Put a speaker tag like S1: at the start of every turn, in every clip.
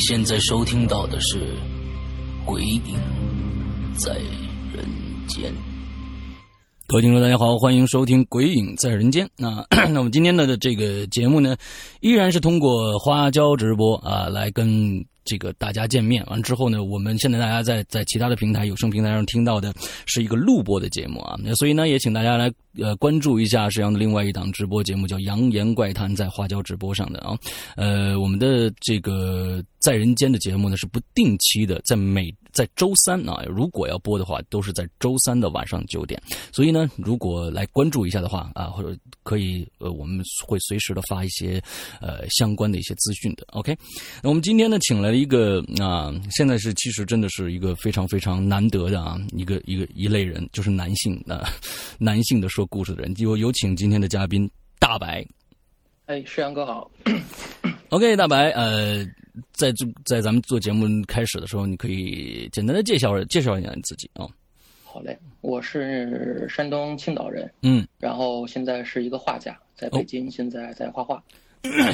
S1: 现在收听到的是《鬼影在人间》。各位听众，大家好，欢迎收听《鬼影在人间》。那 那我们今天的这个节目呢，依然是通过花椒直播啊来跟这个大家见面。完之后呢，我们现在大家在在其他的平台有声平台上听到的是一个录播的节目啊，那所以呢，也请大家来呃关注一下沈阳的另外一档直播节目，叫《扬言怪谈》，在花椒直播上的啊。呃，我们的这个在人间的节目呢是不定期的，在每在周三啊，如果要播的话，都是在周三的晚上九点。所以呢，如果来关注一下的话啊，或者可以呃，我们会随时的发一些呃相关的一些资讯的。OK，那我们今天呢，请来了一个啊，现在是其实真的是一个非常非常难得的啊，一个一个一类人，就是男性啊，男性的说故事的人。有有请今天的嘉宾大白。
S2: 哎，世阳哥好。
S1: OK，大白，呃，在这在咱们做节目开始的时候，你可以简单的介绍介绍一下你自己啊、
S2: 好嘞，我是山东青岛人，
S1: 嗯，
S2: 然后现在是一个画家，在北京，现在在画画。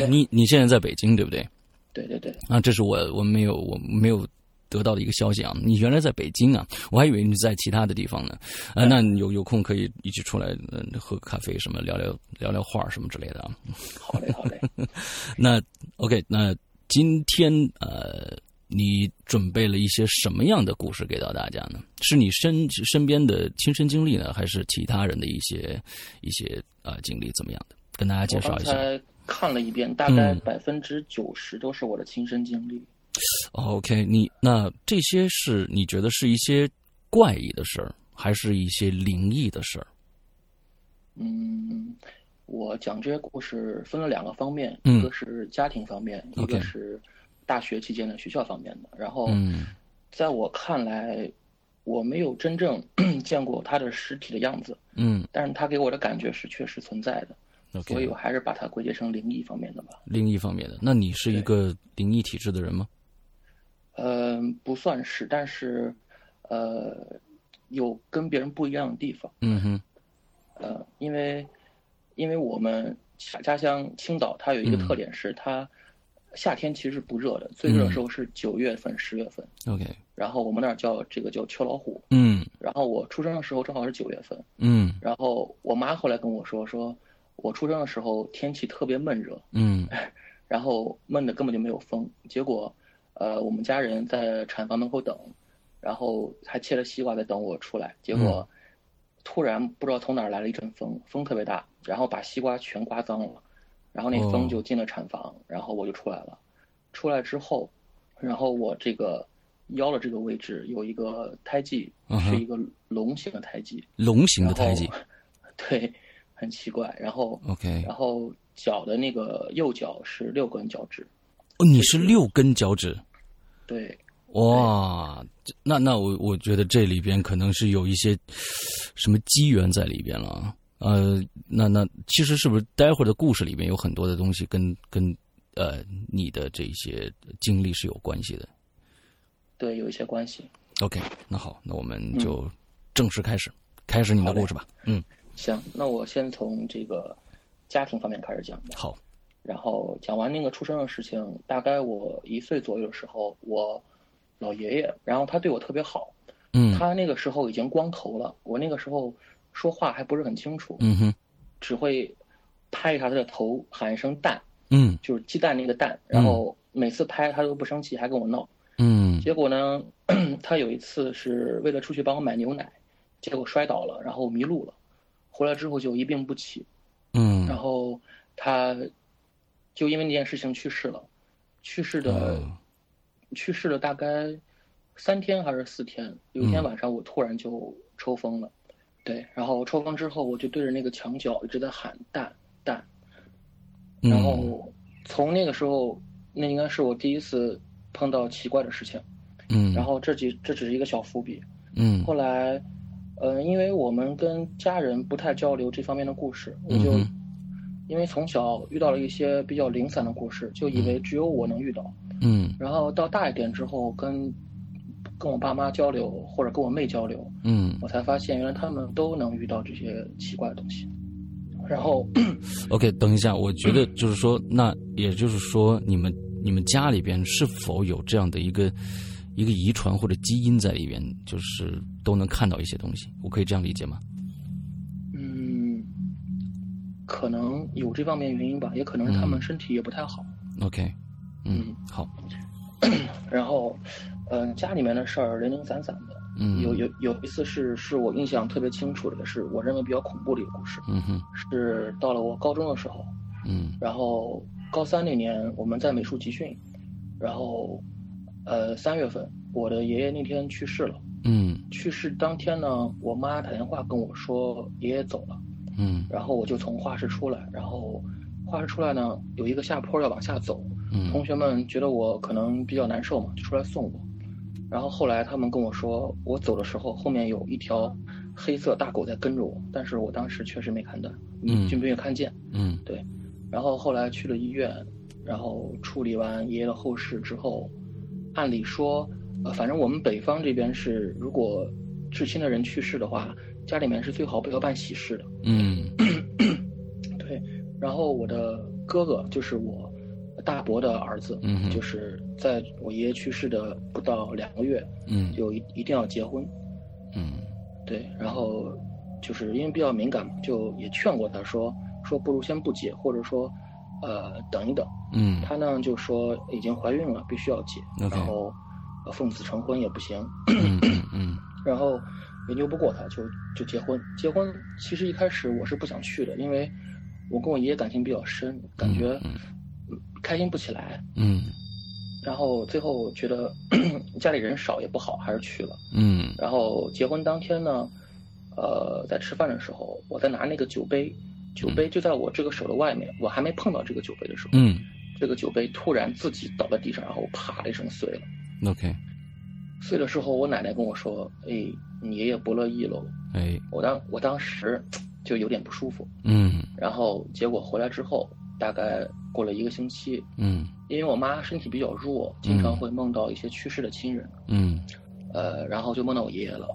S1: 你你现在在北京对不对？
S2: 对对对，
S1: 啊，这是我我没有我没有得到的一个消息啊！你原来在北京啊？我还以为你在其他的地方呢。呃，那你有有空可以一起出来，呃，喝咖啡什么，聊聊聊聊画什么之类的啊。
S2: 好嘞好嘞。
S1: 那 OK，那今天呃，你准备了一些什么样的故事给到大家呢？是你身身边的亲身经历呢，还是其他人的一些一些呃经历怎么样的？跟大家介绍一下。
S2: 刚才看了一遍，大概
S1: 嗯
S2: 百分之九十都是我的亲身经历。
S1: OK，你那这些是你觉得是一些怪异的事儿，还是一些灵异的事儿？
S2: 嗯，我讲这些故事分了两个方面，
S1: 嗯
S2: 一个是家庭方面，一个是大学期间的学校方面的。然后，
S1: 嗯
S2: 在我看来，我没有真正 见过他的实体的样子，
S1: 嗯
S2: 但是他给我的感觉是确实存在的，所以我还是把它归结成灵异方面的吧。
S1: 灵异方面的。那你是一个灵异体质的人吗？
S2: 嗯、不算是，但是，呃，有跟别人不一样的地方。
S1: 嗯哼，
S2: 呃，因为，因为我们家家乡青岛，它有一个
S1: 嗯
S2: 特点是它夏天其实是不热的，最热的时候是九月份、十月份。
S1: OK，
S2: 然后我们那儿叫这个叫秋老虎。
S1: 嗯
S2: 然后我出生的时候正好是九月份，
S1: 嗯
S2: 然后我妈后来跟我说，说我出生的时候天气特别闷热，
S1: 嗯
S2: 然后闷的根本就没有风。结果，呃，我们家人在产房门口等，然后还切了西瓜在等我出来。结果，突然不知道从哪儿来了一阵风，风特别大，然后把西瓜全刮脏了，然后那
S1: 哦
S2: 风就进了产房，然后我就出来了。出来之后，然后我这个腰的这个位置有一个胎记，是一个龙形的胎记，
S1: 龙形的胎记。
S2: 对，很奇怪。然后
S1: OK，
S2: 然后脚的那个右脚是六根脚趾，
S1: 哦，你是六根脚趾。
S2: 对，
S1: 哇，那那我我觉得这里边可能是有一些什么机缘在里边了啊。呃，那那其实是不是待会儿的故事里面有很多的东西跟跟呃你的这些经历是有关系的
S2: 对，有一些关系。
S1: ？OK，那好，那我们就正式开始，开始你的故事吧。嗯，
S2: 行，那我先从这个家庭方面开始讲吧。
S1: 好，
S2: 然后讲完那个出生的事情，大概我一岁左右的时候，我老爷爷，然后他对我特别好，
S1: 嗯。
S2: 他那个时候已经光头了，我那个时候说话还不是很清楚，
S1: 嗯哼
S2: 只会拍一下他的头，喊一声蛋，
S1: 嗯。
S2: 就是鸡蛋那个蛋，然后每次拍他都不生气，还跟我闹。
S1: 嗯。
S2: 结果呢，他有一次是为了出去帮我买牛奶，结果摔倒了，然后迷路了，回来之后就一病不起，嗯。然
S1: 嗯
S2: 后他就因为那件事情去世了。去世的，去世了大概三天还是四天。有一天晚上，我突然就抽风了，对，然后抽风之后，我就对着那个墙角一直在喊“蛋蛋”，然后从那个时候，那应该是我第一次碰到奇怪的事情，
S1: 嗯，
S2: 然后这几这只是一个小伏笔，
S1: 嗯，
S2: 后来，呃，因为我们跟家人不太交流这方面的故事，我就。因为从小遇到了一些比较零散的故事，就以为只有我能遇到。
S1: 嗯。
S2: 然后到大一点之后，跟跟我爸妈交流，或者跟我妹交流，
S1: 嗯，
S2: 我才发现原来他们都能遇到这些奇怪的东西。然后，
S1: OK，等一下，我觉得就是说，那也就是说，你们你们家里边是否有这样的一个一个遗传或者基因在里边，就是都能看到一些东西？我可以这样理解吗？
S2: 可能有这方面原因吧，也可能是他们身体也不太好。
S1: OK，嗯，好。
S2: 然后，嗯，家里面的事儿零零散散的。
S1: 嗯。
S2: 有有有一次是是我印象特别清楚的，是我认为比较恐怖的一个故事。
S1: 嗯哼。
S2: 是到了我高中的时候。
S1: 嗯。
S2: 然后高三那年我们在美术集训，然后，呃，三月份我的爷爷那天去世了。
S1: 嗯。
S2: 去世当天呢，我妈打电话跟我说爷爷走了。
S1: 嗯，
S2: 然后我就从画室出来，然后画室出来呢，有一个下坡要往下走，
S1: 嗯，
S2: 同学们觉得我可能比较难受嘛，就出来送我。然后后来他们跟我说，我走的时候后面有一条黑色大狗在跟着我，但是我当时确实没看到，嗯，就没有看见，
S1: 嗯，
S2: 对。然后后来去了医院，然后处理完爷爷的后事之后，按理说，呃，反正我们北方这边是，如果至亲的人去世的话。家里面是最好不要办喜事的。
S1: 嗯，
S2: 对。然后我的哥哥就是我大伯的儿子，
S1: 嗯，
S2: 就是在我爷爷去世的不到两个月，
S1: 嗯，
S2: 就一一定要结婚。
S1: 嗯，
S2: 对。然后就是因为比较敏感嘛，就也劝过他说说不如先不结，或者说呃等一等。
S1: 嗯，
S2: 他呢就说已经怀孕了，必须要结。然后奉子成婚也不行。
S1: 嗯嗯。
S2: 然后。也拗不过他，就就结婚。结婚其实一开始我是不想去的，因为我跟我爷爷感情比较深，感觉开心不起来。
S1: 嗯。
S2: 然后最后觉得 家里人少也不好，还是去了。
S1: 嗯。
S2: 然后结婚当天呢，呃，在吃饭的时候，我在拿那个酒杯，酒杯就在我这个手的外面，我还没碰到这个酒杯的时候，
S1: 嗯，
S2: 这个酒杯突然自己倒在地上，然后啪的一声碎了。
S1: OK。
S2: 碎的时候，我奶奶跟我说：“哎。”你爷爷不乐意喽，
S1: 哎，
S2: 我当我当时就有点不舒服，
S1: 嗯，
S2: 然后结果回来之后，大概过了一个星期，
S1: 嗯，
S2: 因为我妈身体比较弱，经常会梦到一些去世的亲人，
S1: 嗯，
S2: 呃，然后就梦到我爷爷了，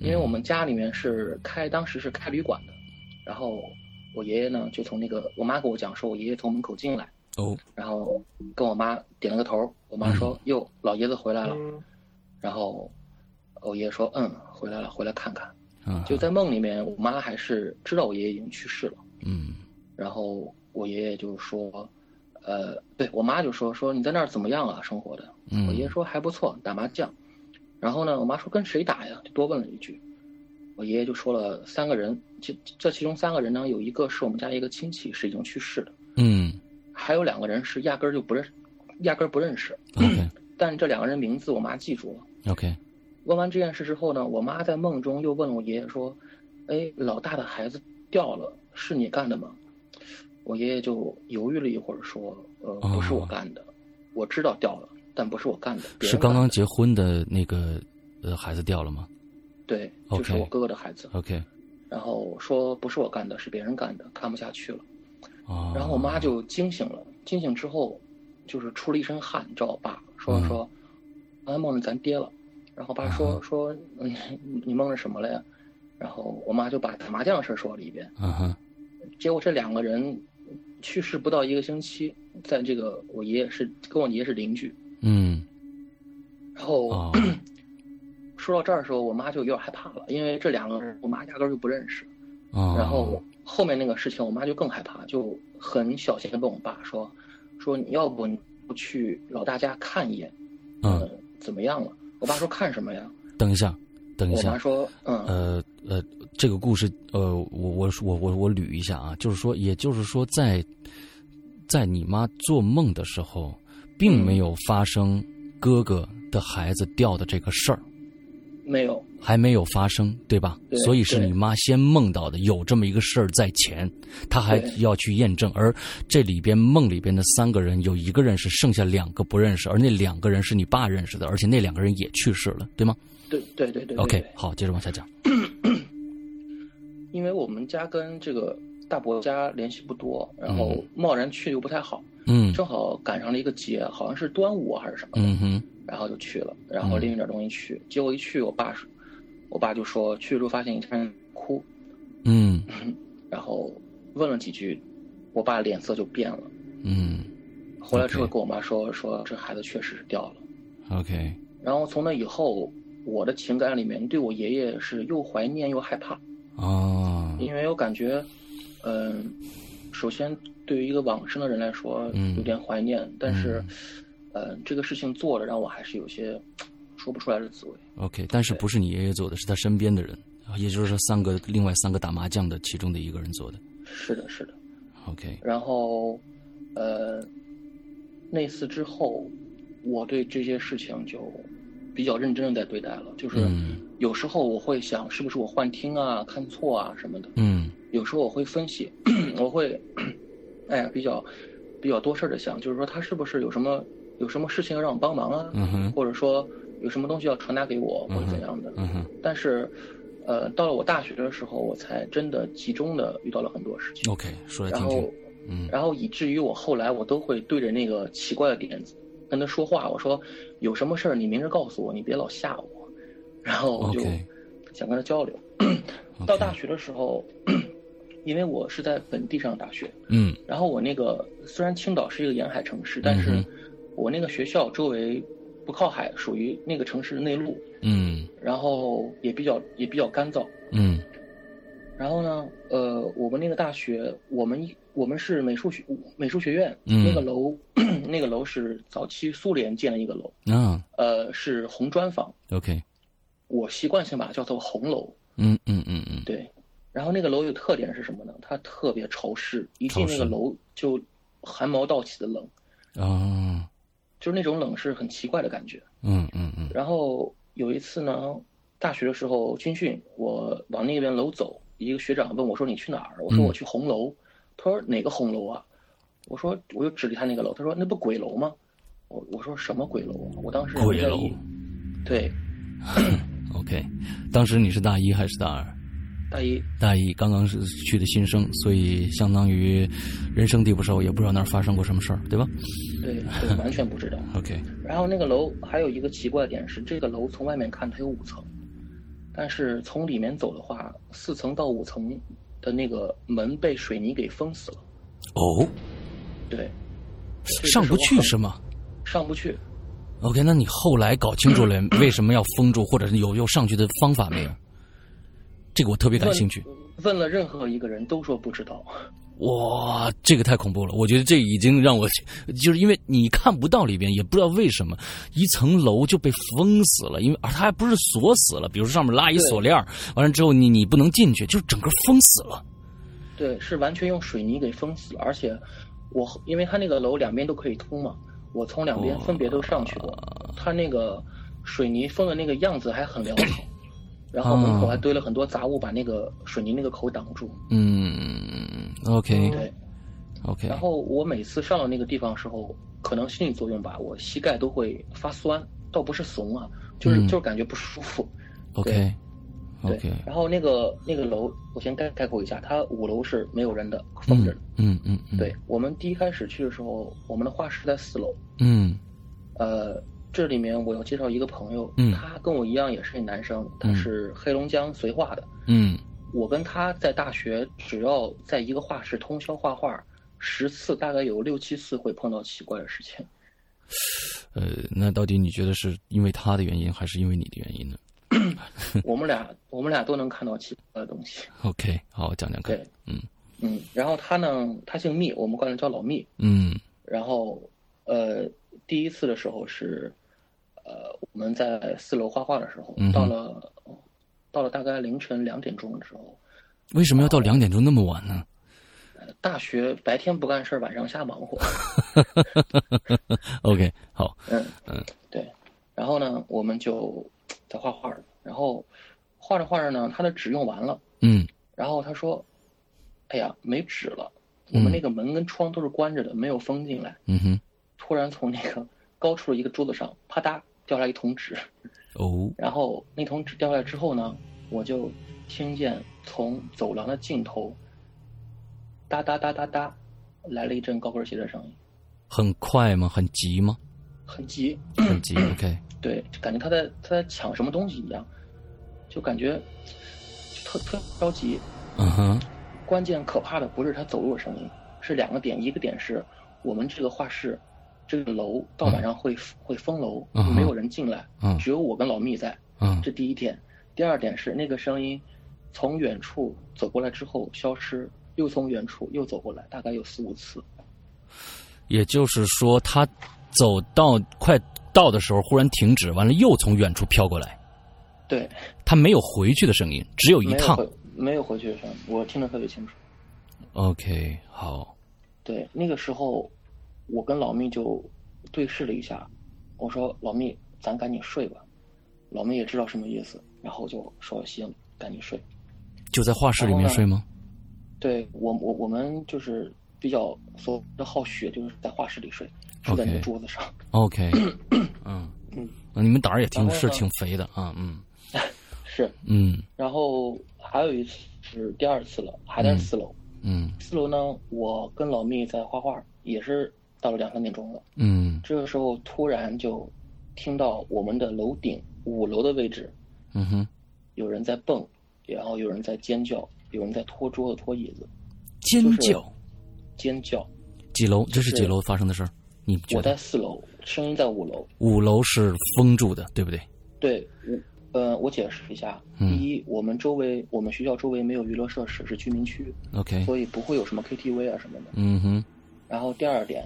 S2: 因为我们家里面是开当时是开旅馆的，然后我爷爷呢就从那个我妈跟我讲说，我爷爷从门口进来，
S1: 哦，
S2: 然后跟我妈点了个头，我妈说哟老爷子回来了，然后。我爷爷说：“嗯，回来了，回来看看。”就在梦里面，我妈还是知道我爷爷已经去世了。
S1: 嗯，
S2: 然后我爷爷就说：“呃，对我妈就说说你在那儿怎么样啊？生活的？”我爷爷说：“还不错，打麻将。”然后呢，我妈说：“跟谁打呀？”就多问了一句。我爷爷就说了三个人，这这其中三个人呢，有一个是我们家一个亲戚，是已经去世的。
S1: 嗯，
S2: 还有两个人是压根儿就不认，压根儿不认识。
S1: OK，
S2: 但这两个人名字我妈记住了。
S1: OK。
S2: 问完这件事之后呢，我妈在梦中又问了我爷爷说：“哎，老大的孩子掉了，是你干的吗？”我爷爷就犹豫了一会儿说：“呃，不是我干的，我知道掉了，但不是我干的。”
S1: 是刚刚结婚的那个呃孩子掉了吗？
S2: 对，就是我哥哥的孩子。
S1: OK。
S2: 然后说不是我干的，是别人干的，看不下去了。
S1: 哦。
S2: 然后我妈就惊醒了，惊醒之后就是出了一身汗，找我爸说说：“刚才梦着咱爹了。”然后爸说说，你，你梦着什么了呀？然后我妈就把打麻将的事说了一遍。
S1: 嗯哼。
S2: 结果这两个人去世不到一个星期，在这个我爷爷是跟我爷爷是邻居。
S1: 嗯。
S2: 然后 说到这儿的时候，我妈就有点害怕了，因为这两个人我妈压根就不认识。然后后面那个事情，我妈就更害怕，就很小心的问我爸说：“说你要不你不去老大家看一眼？嗯，怎么样了？”我爸说：“看什么呀？”
S1: 等一下，等一下。
S2: 我妈说：“嗯，
S1: 呃呃，这个故事，呃，我我我我我捋一下啊，就是说，也就是说，在在你妈做梦的时候，并没有发生哥哥的孩子掉的这个事儿。
S2: 没有，
S1: 还没有发生，对吧？
S2: 对
S1: 所以是你妈先梦到的，有这么一个事儿在前，她还要去验证。而这里边梦里边的三个人，有一个认识，剩下两个不认识，而那两个人是你爸认识的，而且那两个人也去世了，对吗
S2: 对对对对对
S1: ？OK，好，接着往下讲。
S2: 因为我们家跟这个大伯家联系不多，然后
S1: 嗯
S2: 贸然去又不太好，
S1: 嗯
S2: 正好赶上了一个节，好像是端午还是什么的，
S1: 嗯哼
S2: 然后就去了，然后拎着点东西去，结果一去，我爸是，我爸就说去的时候发现一家人哭，
S1: 嗯。
S2: 然后问了几句，我爸脸色就变了，
S1: 嗯。
S2: 回来之后跟我妈说说这孩子确实是掉了
S1: ，，OK，
S2: 然后从那以后，我的情感里面对我爷爷是又怀念又害怕，
S1: 啊，
S2: 因为我感觉，嗯、首先对于一个往生的人来说，
S1: 嗯。
S2: 有点怀念，但是，呃，这个事情做了，让我还是有些说不出来的滋味。
S1: OK，但是不是你爷爷做的，是他身边的人，也就是说三个另外三个打麻将的其中的一个人做的。
S2: 是的，是的。
S1: OK，
S2: 然后，呃，那次之后，我对这些事情就比较认真的在对待了。就是
S1: 嗯
S2: 有时候我会想，是不是我幻听啊、看错啊什么的。
S1: 嗯
S2: 有时候我会分析，我会，哎呀，比较比较多事儿的想，就是说他是不是有什么有什么事情要让我帮忙啊，
S1: 嗯哼
S2: 或者说有什么东西要传达给我，或者怎样的。
S1: 嗯哼
S2: 但是，呃，到了我大学的时候，我才真的集中的遇到了很多事情
S1: ，，OK，说来
S2: 然后。
S1: 嗯
S2: 然后以至于我后来我都会对着那个奇怪的点子跟他说话，我说有什么事儿你明着告诉我，你别老吓我。然后我就想跟他交流。到大学的时候，因为我是在本地上大学，
S1: 嗯
S2: 然后我那个虽然青岛是一个沿海城市，但是我那个学校周围不靠海，属于那个城市的内陆，
S1: 嗯。
S2: 然后也比较也比较干燥。
S1: 嗯。
S2: 然后呢，呃，我们那个大学，我们我们是美术学美术学院，
S1: 嗯。
S2: 那个楼 那个楼是早期苏联建的一个楼，
S1: 啊。
S2: 呃，是红砖房
S1: ，，OK，
S2: 我习惯性把它叫做红楼。
S1: 嗯嗯嗯嗯。
S2: 对，然后那个楼有特点是什么呢？它特别潮湿，一进那个楼就汗毛倒起的冷，
S1: 啊，
S2: 就是那种冷是很奇怪的感觉。
S1: 嗯嗯嗯
S2: 然后有一次呢，大学的时候军训，我往那边楼走，一个学长问我说：“你去哪儿？”我说：“
S1: 嗯
S2: 我去红楼。他说：“哪个红楼啊？”我说：“我就指着他那个楼。”他说：“那不鬼楼吗？”我我说：“什么鬼楼啊？”我当时
S1: 鬼楼。
S2: 对，，
S1: OK，当时你是大一还是大二？
S2: 大一
S1: 大一刚刚是去的新生，所以相当于人生地不熟，也不知道那儿发生过什么事儿，对吧
S2: 对对，完全不知道。
S1: ？OK，
S2: 然后那个楼还有一个奇怪的点是，这个楼从外面看它有五层，但是从里面走的话，四层到五层的那个门被水泥给封死了。
S1: 哦，
S2: 对，
S1: 上不去是吗
S2: 上不去。
S1: ？OK，那你后来搞清楚了为什么要封住，或者是有有上去的方法没有？这个我特别感兴趣。
S2: 问了任何一个人都说不知道。
S1: 哇，这个太恐怖了！我觉得这已经让我，就是因为你看不到里边，也不知道为什么一层楼就被封死了，因为而它还不是锁死了，比如说上面拉一锁链儿完了之后你你不能进去，就整个封死了。
S2: 对，是完全用水泥给封死，而且我因为它那个楼两边都可以通嘛，我从两边分别都上去过，它那个水泥封的那个样子还很潦草，然后门口还堆了很多杂物，把那个水泥那个口挡住。
S1: 嗯，OK
S2: 对
S1: ，OK，
S2: 然后我每次上了那个地方的时候，可能心理作用吧，我膝盖都会发酸，倒不是怂啊，就是、
S1: 嗯
S2: 就是感觉不舒服。
S1: OK
S2: 对然后那个那个楼，我先概概括一下，它五楼是没有人的，封着的。
S1: 嗯嗯嗯，
S2: 对我们第一开始去的时候，我们的画室在四楼。
S1: 嗯
S2: 呃，这里面我要介绍一个朋友，
S1: 嗯
S2: 他跟我一样也是一男生，他
S1: 嗯
S2: 是黑龙江绥化的。
S1: 嗯
S2: 我跟他在大学，只要在一个画室通宵画画，十次大概有六七次会碰到奇怪的事情。
S1: 呃，那到底你觉得是因为他的原因，还是因为你的原因呢
S2: 我们俩我们俩都能看到奇怪的东西。？
S1: OK，好，讲讲看。
S2: 对，
S1: 嗯
S2: 嗯，然后他呢，他姓密，我们管他叫老密。
S1: 嗯
S2: 然后，呃，第一次的时候是，呃，我们在四楼画画的时候，
S1: 嗯
S2: 到了到了大概凌晨两点钟的时候，
S1: 为什么要到两点钟那么晚呢？
S2: 大学白天不干事晚上瞎忙活。
S1: OK，好。
S2: 嗯嗯，对。然后呢，我们就在画画然后画着画着呢，他的纸用完了。
S1: 嗯。
S2: 然后他说：“哎呀，没纸了。我们那个门跟窗都是关着的，没有风进来。”
S1: 嗯哼。
S2: 突然从那个高处的一个桌子上，啪嗒掉下来一桶纸。
S1: 哦。
S2: 然后那桶纸掉下来之后呢，我就听见从走廊的尽头，哒哒哒哒哒，来了一阵高跟鞋的声音。
S1: 很快吗？很急吗？
S2: 很急。
S1: 很急。OK。
S2: 对，感觉他在他在抢什么东西一样，就感觉就特特着急。
S1: 嗯哼。
S2: 关键可怕的不是他走路的声音，是两个点，一个点是我们这个画室。这个楼到晚上会会封楼，没有人进来，只有我跟老密在。这第一点，第二点是那个声音从远处走过来之后消失，又从远处又走过来，大概有四五次。
S1: 也就是说，他走到快到的时候忽然停止，完了又从远处飘过来。
S2: 对，
S1: 他没有回去的声音，只有一趟，
S2: 没有回去的声音，我听得特别清楚。
S1: OK，好。
S2: 对，那个时候。我跟老密就对视了一下，我说：“老密，咱赶紧睡吧。”老密也知道什么意思，然后就说：“行，赶紧睡。”
S1: 就在画室里面睡吗？
S2: 对我，我我们就是比较所的好学，就是在画室里睡，睡在那个桌子上。
S1: OK，嗯 嗯，你们胆儿也挺是挺肥的啊，嗯，
S2: 是，
S1: 嗯。
S2: 然后还有一次是第二次了，还在四楼。
S1: 嗯。
S2: 四楼呢，我跟老密在画画，也是。到了两三点钟了，
S1: 嗯，
S2: 这个时候突然就听到我们的楼顶五楼的位置，
S1: 嗯哼，
S2: 有人在蹦，然后有人在尖叫，有人在拖桌子拖椅子，
S1: 尖叫，
S2: 尖叫，
S1: 几楼？这是几楼发生的事儿？你
S2: 我在四楼，声音在五楼，
S1: 五楼是封住的，对不对？
S2: 对，五呃，我解释一下，第一，我们周围我们学校周围没有娱乐设施，是居民区
S1: ，OK，
S2: 所以不会有什么 KTV 啊什么的，
S1: 嗯哼，
S2: 然后第二点。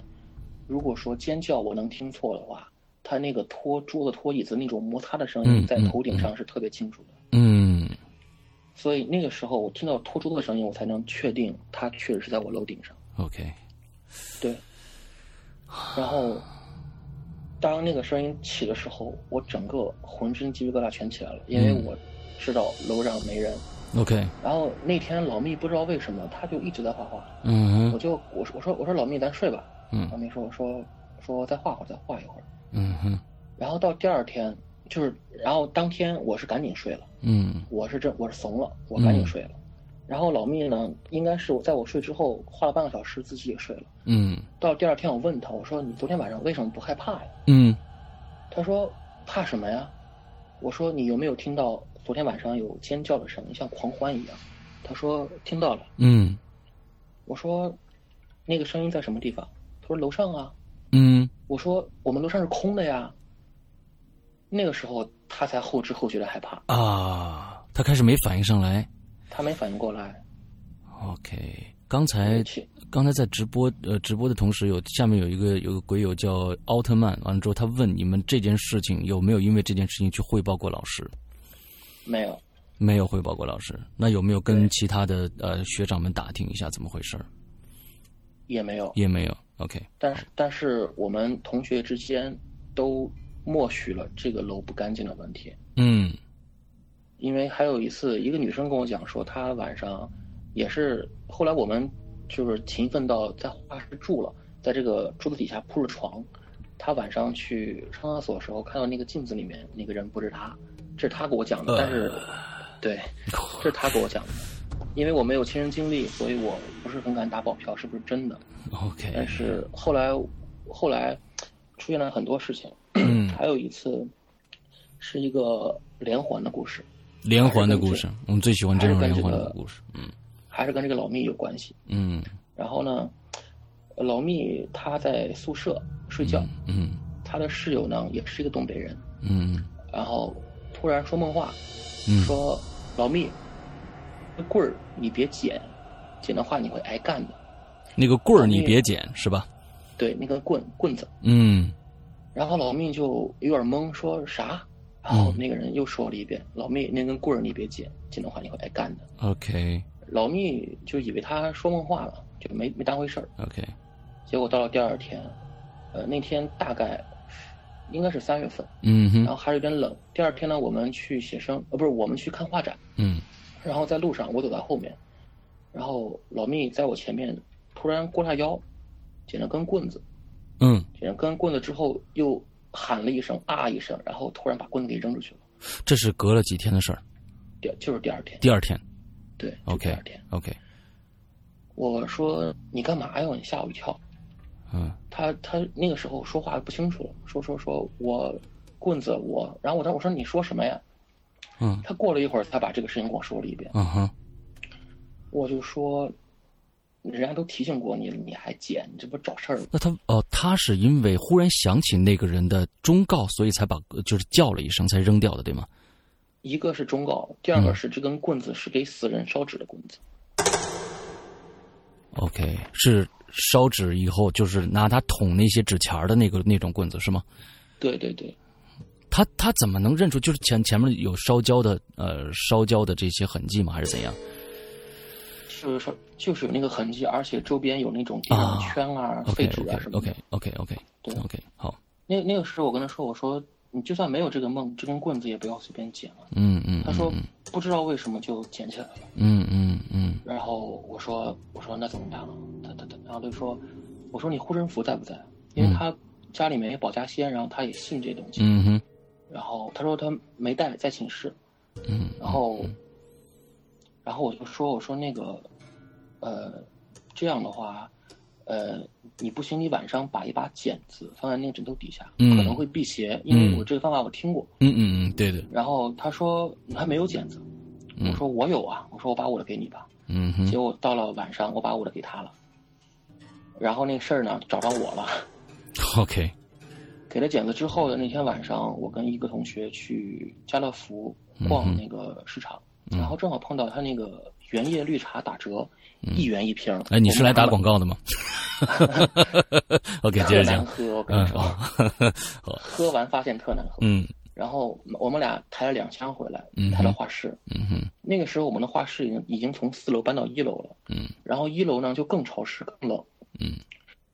S2: 如果说尖叫我能听错的话，他那个拖桌子、拖椅子那种摩擦的声音在头顶上是特别清楚的。
S1: 嗯，
S2: 所以那个时候我听到拖桌子的声音，我才能确定他确实是在我楼顶上。
S1: OK，
S2: 对。然后，当那个声音起的时候，我整个浑身鸡皮疙瘩全起来了，因为我知道楼上没人。
S1: OK。
S2: 然后那天老密不知道为什么他就一直在画画。
S1: 嗯。
S2: 我就我说我说我说老密咱睡吧。
S1: 嗯，
S2: 老明说：“我说说再画会儿，再画一会儿。”
S1: 嗯哼。
S2: 然后到第二天，就是然后当天我是赶紧睡了。
S1: 嗯。
S2: 我是这我是怂了，我赶紧睡了。然后老密呢，应该是我在我睡之后画了半个小时，自己也睡了。
S1: 嗯。
S2: 到第二天，我问他，我说：“你昨天晚上为什么不害怕呀？”
S1: 嗯。
S2: 他说：“怕什么呀？”我说：“你有没有听到昨天晚上有尖叫的声音，像狂欢一样？”他说：“听到了。”
S1: 嗯。
S2: 我说：“那个声音在什么地方？”他说楼上啊，
S1: 嗯，
S2: 我说我们楼上是空的呀。那个时候他才后知后觉的害怕
S1: 啊，他开始没反应上来，
S2: 他没反应过来。
S1: OK，刚才刚才在直播呃直播的同时，有下面有一个有个鬼友叫奥特曼，完了之后他问你们这件事情有没有因为这件事情去汇报过老师？
S2: 没有，
S1: 没有汇报过老师。那有没有跟其他的呃学长们打听一下怎么回事？
S2: 也没有，
S1: 也没有。OK，
S2: 但是但是我们同学之间都默许了这个楼不干净的问题。
S1: 嗯，
S2: 因为还有一次，一个女生跟我讲说，她晚上也是后来我们就是勤奋到在画室住了，在这个桌子底下铺了床，她晚上去上厕所的时候看到那个镜子里面那个人不是她，这是她给我讲的，但是对，这是她给我讲的。因为我没有亲身经历，所以我不是很敢打保票是不是真的。
S1: OK。
S2: 但是后来，后来出现了很多事情。
S1: 嗯。
S2: 还有一次，是一个连环的故事。
S1: 连环的故事，我们最喜欢这种连环的故事。嗯。
S2: 还是跟这个老密有关系。
S1: 嗯。
S2: 然后呢，老密他在宿舍睡觉。
S1: 嗯。
S2: 他的室友呢，也是一个东北人。
S1: 嗯。
S2: 然后突然说梦话，说老密。那棍儿你别捡，捡的话你会挨干的。
S1: 那个棍儿你别捡是吧？
S2: 对，那个棍棍子。
S1: 嗯。
S2: 然后老密就有点懵，说啥？然后那个人又说了一遍：“老密，那根棍儿你别捡，捡的话你会挨干的。”
S1: OK。
S2: 老密就以为他说梦话了，就就没没当回事儿。
S1: OK，
S2: 结果到了第二天，呃，那天大概应该是三月份，
S1: 嗯哼，
S2: 然后还是有点冷。第二天呢，我们去写生，呃，不是，我们去看画展。
S1: 嗯
S2: 然后在路上，我走在后面，然后老密在我前面突然过下腰，捡了根棍子，
S1: 嗯，
S2: 捡了根棍子之后又喊了一声啊一声，然后突然把棍子给扔出去了。
S1: 这是隔了几天的事儿，
S2: 第就是第二天，
S1: 第二天
S2: 对
S1: ，OK
S2: 二天
S1: ，OK，
S2: 我说你干嘛呀？你吓我一跳。
S1: 嗯
S2: 他他那个时候说话不清楚了，说说说我棍子我，然后我当我说你说什么呀？
S1: 嗯
S2: 他过了一会儿，他把这个事情跟我说了一遍，
S1: 嗯哼，
S2: 我就说，人家都提醒过你了，你还捡，你这不找事儿吗？
S1: 那他哦，他是因为忽然想起那个人的忠告，所以才把就是叫了一声才扔掉的，对吗？
S2: 一个是忠告，第二个是这根棍子是给死人烧纸的棍子。
S1: OK，是烧纸以后就是拿它捅那些纸钱儿的那个那种棍子是吗？
S2: 对对对，
S1: 他他怎么能认出？就是前前面有烧焦的呃烧焦的这些痕迹吗？还是怎样？
S2: 是是就是有那个痕迹，而且周边有那种地上的圈啊、废纸啊什么的。
S1: OK OK OK
S2: 对
S1: OK 好，
S2: 那那个时候我跟他说，我说你就算没有这个梦，这根棍子也不要随便捡了。
S1: 嗯嗯，
S2: 他说
S1: 嗯
S2: 不知道为什么就捡起来了。
S1: 嗯嗯嗯
S2: 然后我说我说那怎么办了？他他他，然后他就说，我说你护身符在不在？因为他家里面有保家仙，然后他也信这东西。
S1: 嗯哼
S2: 然后他说他没带，在寝室。
S1: 嗯，
S2: 然后，然后我就说我说那个，呃，这样的话，呃，你不行，你晚上把一把剪子放在那个枕头底下，
S1: 嗯
S2: 可能会辟邪，因为我这个方法我听过。
S1: 嗯嗯嗯，对的，
S2: 然后他说你还没有剪子，
S1: 嗯
S2: 我说我有啊，我说我把我的给你吧。
S1: 嗯
S2: 结果到了晚上，我把我的给他了，然后那个事儿呢找到我了。
S1: OK
S2: 给了剪子之后的那天晚上，我跟一个同学去家乐福逛那个市场，
S1: 嗯
S2: 然后正好碰到他那个原叶绿茶打折，一元一瓶。
S1: 哎，你是来打广
S2: 告？
S1: 的吗？OK，接着讲。
S2: 特难喝，我跟
S1: 嗯
S2: 你说，
S1: 好，
S2: 喝完发现特难喝。
S1: 嗯
S2: 然后我们俩抬了两箱回来
S1: 嗯，
S2: 抬到画室。
S1: 嗯哼
S2: 那个时候我们的画室已经已经从四楼搬到一楼了，
S1: 嗯
S2: 然后一楼呢就更潮湿更冷。
S1: 嗯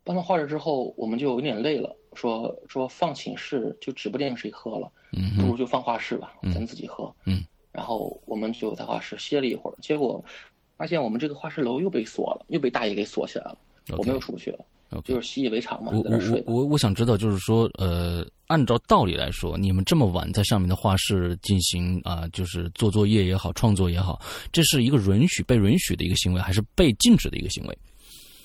S2: 搬到画室之后，我们就有点累了，说说放寝室就指不定谁喝了，
S1: 嗯
S2: 不如就放画室吧，
S1: 嗯
S2: 咱自己喝。
S1: 嗯，
S2: 然后我们就在画室歇了一会儿，结果发现我们这个画室楼又被锁了，又被大爷给锁起来了，我们又出不去了就是习以为常嘛，
S1: 我我
S2: 在那睡
S1: 我。我我想知道，就是说，呃，按照道理来说，你们这么晚在上面的画室进行啊、就是做作业也好，创作也好，这是一个允许被允许的一个行为，还是被禁止的一个行为？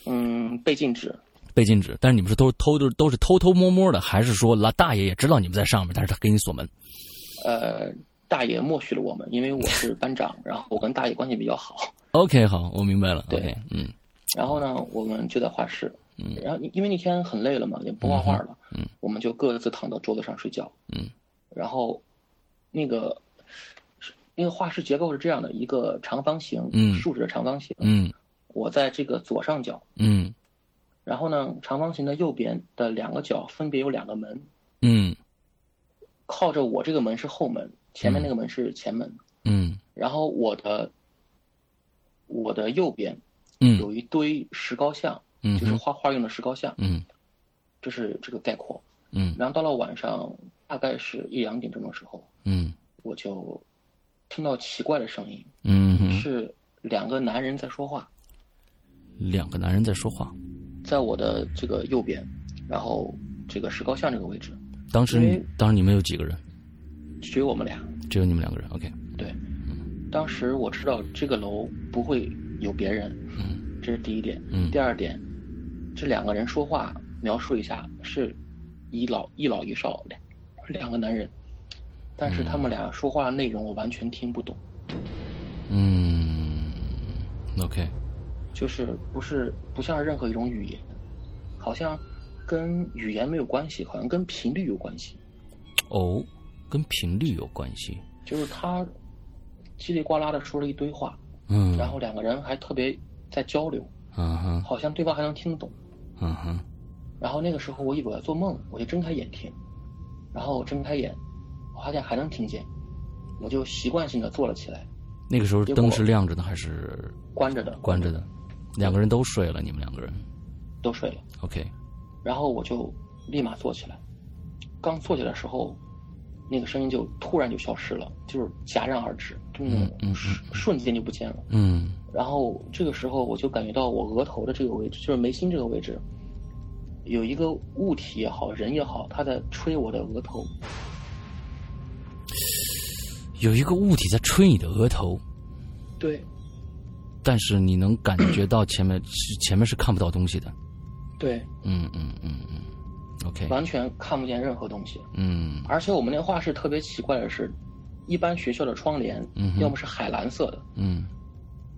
S2: 嗯，被禁止。
S1: 被禁止，但是你们是都偷都都是偷偷摸摸的，还是说老大爷也知道你们在上面，但是他给你锁门？
S2: 呃，大爷默许了我们，因为我是班长，然后我跟大爷关系比较好。
S1: OK，好，我明白了。
S2: 对。
S1: 嗯。
S2: 然后呢，我们就在画室，
S1: 嗯。
S2: 然后因为那天很累了嘛，也不画画了，
S1: 嗯嗯。
S2: 我们就各自躺到桌子上睡觉，
S1: 嗯。
S2: 然后那个那个画室结构是这样的，一个长方形，
S1: 嗯。
S2: 竖着的长方形，
S1: 嗯。
S2: 我在这个左上角，
S1: 嗯
S2: 然后呢，长方形的右边的两个角分别有两个门，
S1: 嗯。
S2: 靠着我这个门是后门，前面那个门是前门，
S1: 嗯。
S2: 然后我的我的右边
S1: 嗯。
S2: 有一堆石膏像，
S1: 嗯
S2: 就是画画用的石膏像，
S1: 嗯。
S2: 这是这个概括。
S1: 嗯。
S2: 然后到了晚上，大概是一两点钟的时候，
S1: 嗯。
S2: 我就听到奇怪的声音，
S1: 嗯，
S2: 是两个男人在说话，
S1: 两个男人在说话。
S2: 在我的这个右边，然后这个石膏像这个位置，
S1: 当时当时你们有几个人？
S2: 只有我们俩。
S1: 只有你们两个人。OK，
S2: 对，当时我知道这个楼不会有别人，
S1: 嗯
S2: 这是第一点。
S1: 嗯
S2: 第二点，这两个人说话，描述一下是一老一老一少两两个男人，但是他们俩说话的内容我完全听不懂，
S1: 嗯，OK，
S2: 就是不是不像任何一种语言，好像跟语言没有关系，好像跟频率有关系，
S1: 哦，跟频率有关系。
S2: 就是他叽里呱啦的说了一堆话，
S1: 嗯，
S2: 然后两个人还特别在交流，
S1: 嗯哼
S2: 好像对方还能听懂。
S1: 嗯哼
S2: 然后那个时候我以为我在做梦，我就睁开眼听，然后我睁开眼，我发现还能听见，我就习惯性的坐了起来，
S1: 那个时候灯是亮着的还是
S2: 关着的，
S1: 关着的两个人都睡了，你们两个人
S2: 都睡了。
S1: OK，
S2: 然后我就立马坐起来，刚坐起来的时候，那个声音就突然就消失了，就是戛然而止，就那种瞬瞬间就不见了。
S1: 嗯。
S2: 然后这个时候我就感觉到我额头的这个位置，就是眉心这个位置，有一个物体也好，人也好，他在吹我的额头。
S1: 有一个物体在吹你的额头。
S2: 对。
S1: 但是你能感觉到前面 是前面是看不到东西的。
S2: 对。
S1: 嗯嗯嗯嗯。OK。
S2: 完全看不见任何东西。
S1: 嗯。
S2: 而且我们那画室特别奇怪的是，一般学校的窗帘，
S1: 嗯，
S2: 要么是海蓝色的，
S1: 嗯，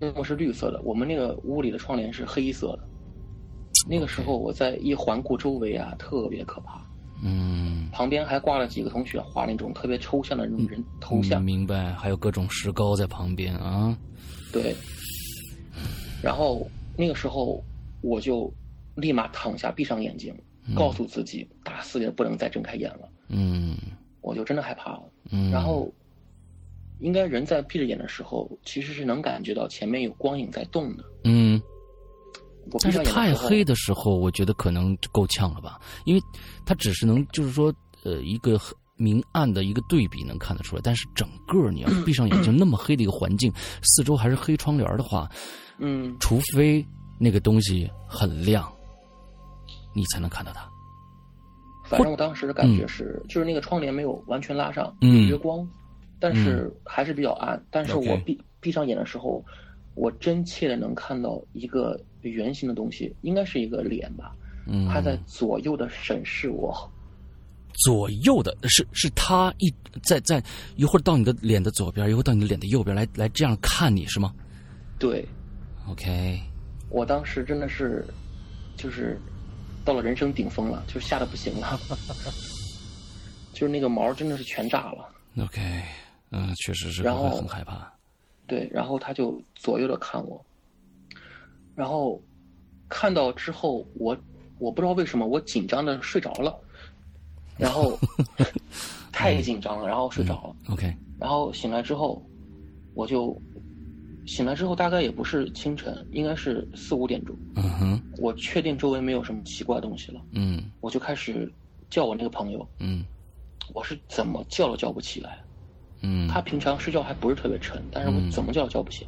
S2: 要么是绿色的。我们那个屋里的窗帘是黑色的。那个时候我在一环顾周围啊，特别可怕。
S1: 嗯，
S2: 旁边还挂了几个同学画那种特别抽象的那种人头像，
S1: 明白？还有各种石膏在旁边啊。
S2: 对。然后那个时候我就立马躺下，闭上眼睛，告诉自己打死也不能再睁开眼了。
S1: 嗯。
S2: 我就真的害怕了。
S1: 嗯。
S2: 然后，应该人在闭着眼的时候，其实是能感觉到前面有光影在动的。
S1: 嗯。
S2: 但
S1: 是太黑的时候，我觉得可能够呛了吧，因为它只是能就是说，呃，一个明暗的一个对比能看得出来。但是整个你要闭上眼睛，那么黑的一个环境，四周还是黑窗帘的话，
S2: 嗯，
S1: 除非那个东西很亮，你才能看到它。
S2: 反正我当时的感觉是，就是那个窗帘没有完全拉上，
S1: 嗯，
S2: 月光，但是还是比较暗。但是我闭闭上眼的时候，我真切的能看到一个。圆形的东西应该是一个脸吧，
S1: 嗯，
S2: 他在左右的审视我，
S1: 左右的是是他一在在一会儿到你的脸的左边，一会儿到你的脸的右边来来这样看你是吗？
S2: 对
S1: ，OK，
S2: 我当时真的是就是到了人生顶峰了，就吓得不行了，就是那个毛真的是全炸了。
S1: OK，嗯，确实是，
S2: 然后
S1: 很害怕。
S2: 对，然后他就左右的看我。然后看到之后，我我不知道为什么我紧张的睡着了，然后 太紧张了，然后睡着了。
S1: OK。
S2: 然后醒来之后，我就醒来之后大概也不是清晨，应该是四五点钟。
S1: 嗯哼。
S2: 我确定周围没有什么奇怪的东西了。
S1: 嗯。
S2: 我就开始叫我那个朋友。
S1: 嗯。
S2: 我是怎么叫都叫不起来。
S1: 嗯。
S2: 他平常睡觉还不是特别沉，但是我怎么叫都叫不醒。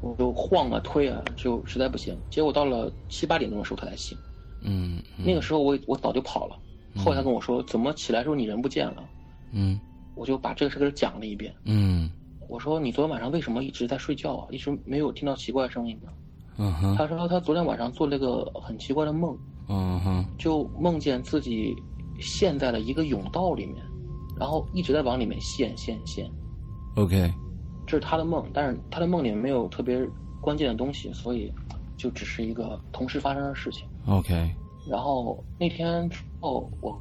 S2: 我就晃啊推啊，就实在不行。结果到了七八点钟的时候，他才醒。
S1: 嗯，
S2: 那个时候我我早就跑了。后来他跟我说，怎么起来时候你人不见了？
S1: 嗯，
S2: 我就把这个事给他讲了一遍。
S1: 嗯，
S2: 我说你昨天晚上为什么一直在睡觉啊？一直没有听到奇怪的声音呢？
S1: 嗯哼。
S2: 他说他昨天晚上做了个很奇怪的梦。
S1: 嗯哼。
S2: 就梦见自己陷在了一个甬道里面，然后一直在往里面陷陷陷。
S1: OK。
S2: 这是他的梦，但是他的梦里面没有特别关键的东西，所以就只是一个同时发生的事情。
S1: OK。
S2: 然后那天之后，我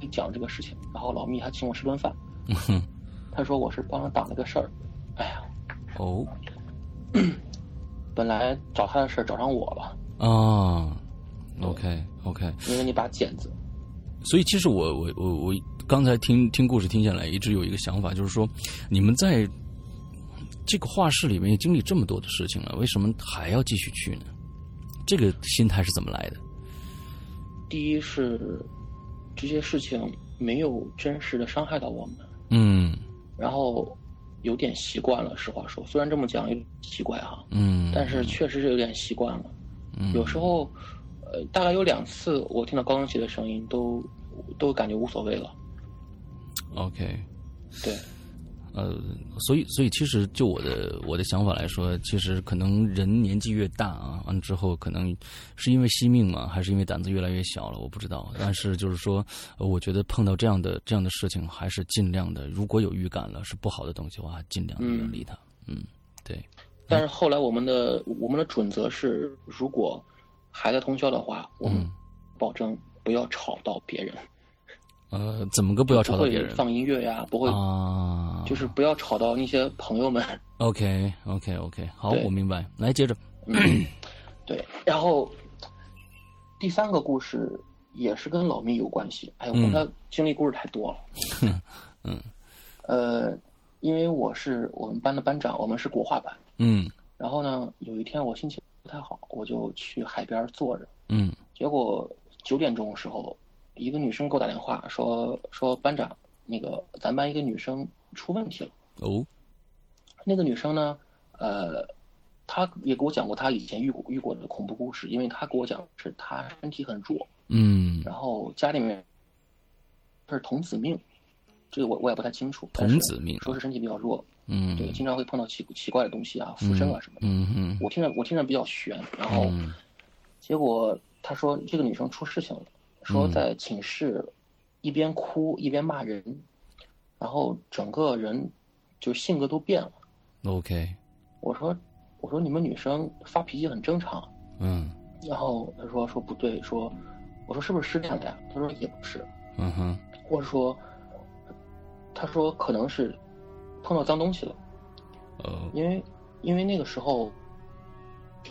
S2: 一讲这个事情，然后老密还请我吃顿饭。他说我是帮他挡了个事儿。哎呀。
S1: 哦。
S2: 本来找他的事儿找上我了。
S1: 啊。OK OK。
S2: 因为你把剪子。
S1: 所以其实我我我我刚才听听故事听下来，一直有一个想法，就是说你们在。这个画室里面也经历这么多的事情了，为什么还要继续去呢？这个心态是怎么来的？
S2: 第一是这些事情没有真实的伤害到我们，
S1: 嗯，
S2: 然后有点习惯了。实话说，虽然这么讲有点奇怪哈，
S1: 嗯，
S2: 但是确实是有点习惯了。
S1: 嗯，
S2: 有时候，呃，大概有两次我听到高跟鞋的声音，都都感觉无所谓了。
S1: OK，
S2: 对。
S1: 呃，所以，所以其实就我的我的想法来说，其实可能人年纪越大啊，完之后可能是因为惜命嘛，还是因为胆子越来越小了，我不知道。但是就是说，我觉得碰到这样的这样的事情，还是尽量的，如果有预感了是不好的东西的话，尽量远离它。嗯，对。
S2: 但是后来我们的我们的准则是，如果还在通宵的话，我们保证不要吵到别人。
S1: 呃，怎么个不要吵到别人？
S2: 放音乐呀，不会
S1: 啊，
S2: 就是不要吵到那些朋友们。
S1: OK，OK，OK，好，我明白。来，接着。
S2: 对，然后第三个故事也是跟老密有关系。哎，我跟他经历故事太多了。
S1: 嗯。
S2: 呃，因为我是我们班的班长，我们是国画班。
S1: 嗯。
S2: 然后呢，有一天我心情不不太好，我就去海边坐着。
S1: 嗯
S2: 结果九点钟的时候，一个女生给我打电话说说班长，那个咱班一个女生出问题了。
S1: 哦
S2: 那个女生呢，呃，她也给我讲过她以前遇过遇过的恐怖故事，因为她给我讲是她身体很弱，
S1: 嗯
S2: 然后家里面是童子命，这个我我也不太清楚。
S1: 童子命
S2: 说是身体比较弱，
S1: 嗯
S2: 对，经常会碰到奇奇怪的东西啊，附身啊什么的。
S1: 嗯嗯
S2: 我听着我听着比较悬，然后
S1: 嗯
S2: 结果他说这个女生出事情了，说
S1: 嗯
S2: 在寝室一边哭一边骂人，然后整个人就性格都变了。
S1: OK
S2: 我说我说你们女生发脾气很正常，
S1: 嗯
S2: 然后他说说不对，说我说是不是失恋了呀？他说也不是，
S1: 嗯哼
S2: 或者说他说可能是碰到脏东西了，
S1: 哦
S2: 因为因为那个时候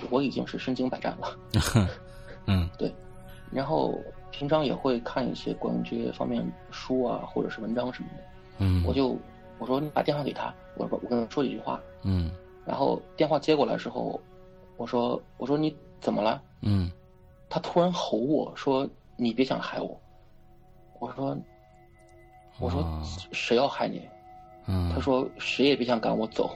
S2: 我已经是身经百战了。
S1: 嗯对
S2: 然后平常也会看一些关于这些方面书啊，或者是文章什么的。
S1: 嗯
S2: 我就我说你把电话给他，我说我跟他说几句话。
S1: 嗯
S2: 然后电话接过来之后，我说我说你怎么了？
S1: 嗯
S2: 他突然吼我说你别想害我。我说我说谁要害你？
S1: 嗯
S2: 他说谁也别想赶我走。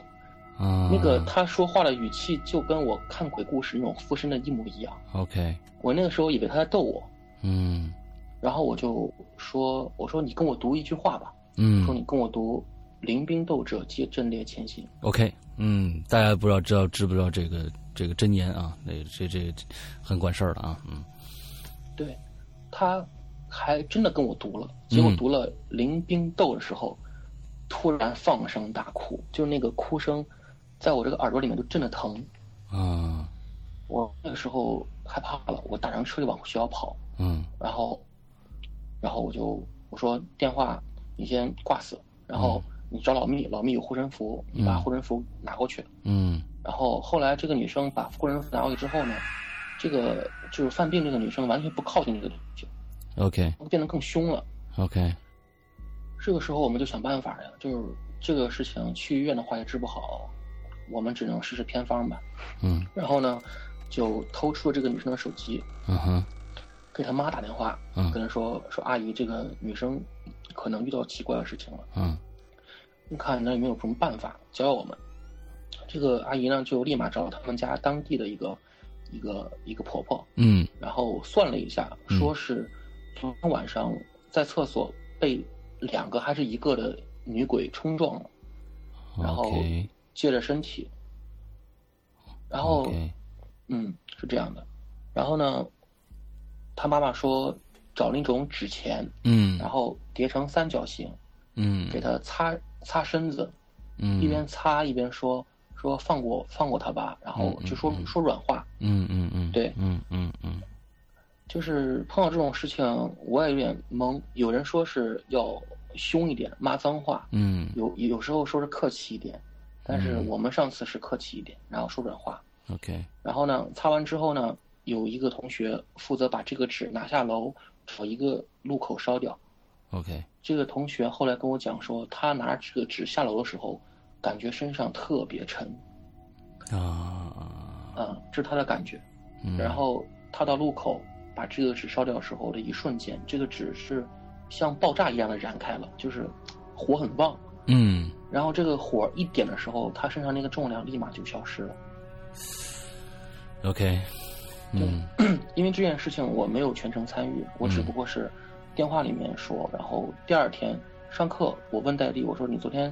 S1: 啊
S2: 那个他说话的语气就跟我看鬼故事那种附身的一模一样。
S1: OK
S2: 我那个时候以为他在逗我，
S1: 嗯
S2: 然后我就说我说你跟我读一句话吧。
S1: 嗯
S2: 说你跟我读“临兵斗者皆阵列前行
S1: OK，嗯，大家不知道知道知不知道这个这个真言啊？那这这很管事儿的啊，嗯”，
S2: 对，他还真的跟我读了。结果读了“临兵斗”的时候，突然放声大哭，就那个哭声，在我这个耳朵里面就震得疼。
S1: 啊
S2: 我那个时候害怕了，我打上车就往学校跑，
S1: 嗯。
S2: 然后，然后我就我说电话你先挂死，然后你找老密，老密有护身符，你把
S1: 嗯。
S2: 护身符拿过去。
S1: 嗯。
S2: 然后后来这个女生把护身符拿过去之后呢，这个就是犯病这个女生完全不靠近这个东西
S1: ，OK。
S2: 变得更凶了。
S1: OK
S2: 这个时候我们就想办法呀，就是这个事情去医院的话也治不好，我们只能试试偏方吧。
S1: 嗯。
S2: 然后呢，就偷出了这个女生的手机，
S1: 嗯哼
S2: 给她妈打电话，
S1: 嗯。
S2: 跟她说说阿姨，这个女生可能遇到奇怪的事情了，
S1: 嗯。
S2: 你看那有没有什么办法教教我们？这个阿姨呢，就立马找他们家当地的一个一个一个婆婆，
S1: 嗯。
S2: 然后算了一下，
S1: 嗯。
S2: 说是昨天晚上在厕所被两个还是一个的女鬼冲撞了，然后借着身体，然后嗯是这样的，然后呢，他妈妈说找那种纸钱，
S1: 嗯。
S2: 然后叠成三角形，
S1: 嗯。
S2: 给他擦擦身子，
S1: 嗯。
S2: 一边擦一边说说放过放过他吧，然后就说说软话，
S1: 嗯嗯嗯
S2: 对。
S1: 嗯嗯嗯。
S2: 就是碰到这种事情，我也有点懵。有人说是要凶一点，骂脏话；
S1: 嗯。
S2: 有有时候说是客气一点，但是
S1: 嗯。
S2: 我们上次是客气一点，然后说软话。
S1: OK
S2: 然后呢，擦完之后呢，有一个同学负责把这个纸拿下楼，找一个路口烧掉。
S1: OK
S2: 这个同学后来跟我讲说，他拿这个纸下楼的时候，感觉身上特别沉，
S1: 啊
S2: 啊、这是他的感觉。
S1: 嗯
S2: 然后他到路口把这个纸烧掉的时候的一瞬间，这个纸是像爆炸一样的燃开了，就是火很旺。
S1: 嗯
S2: 然后这个火一点的时候，他身上那个重量立马就消失了。
S1: OK 嗯
S2: 因为这件事情我没有全程参与，我只不过是电话里面说，然后第二天上课我问戴笠，我说你昨天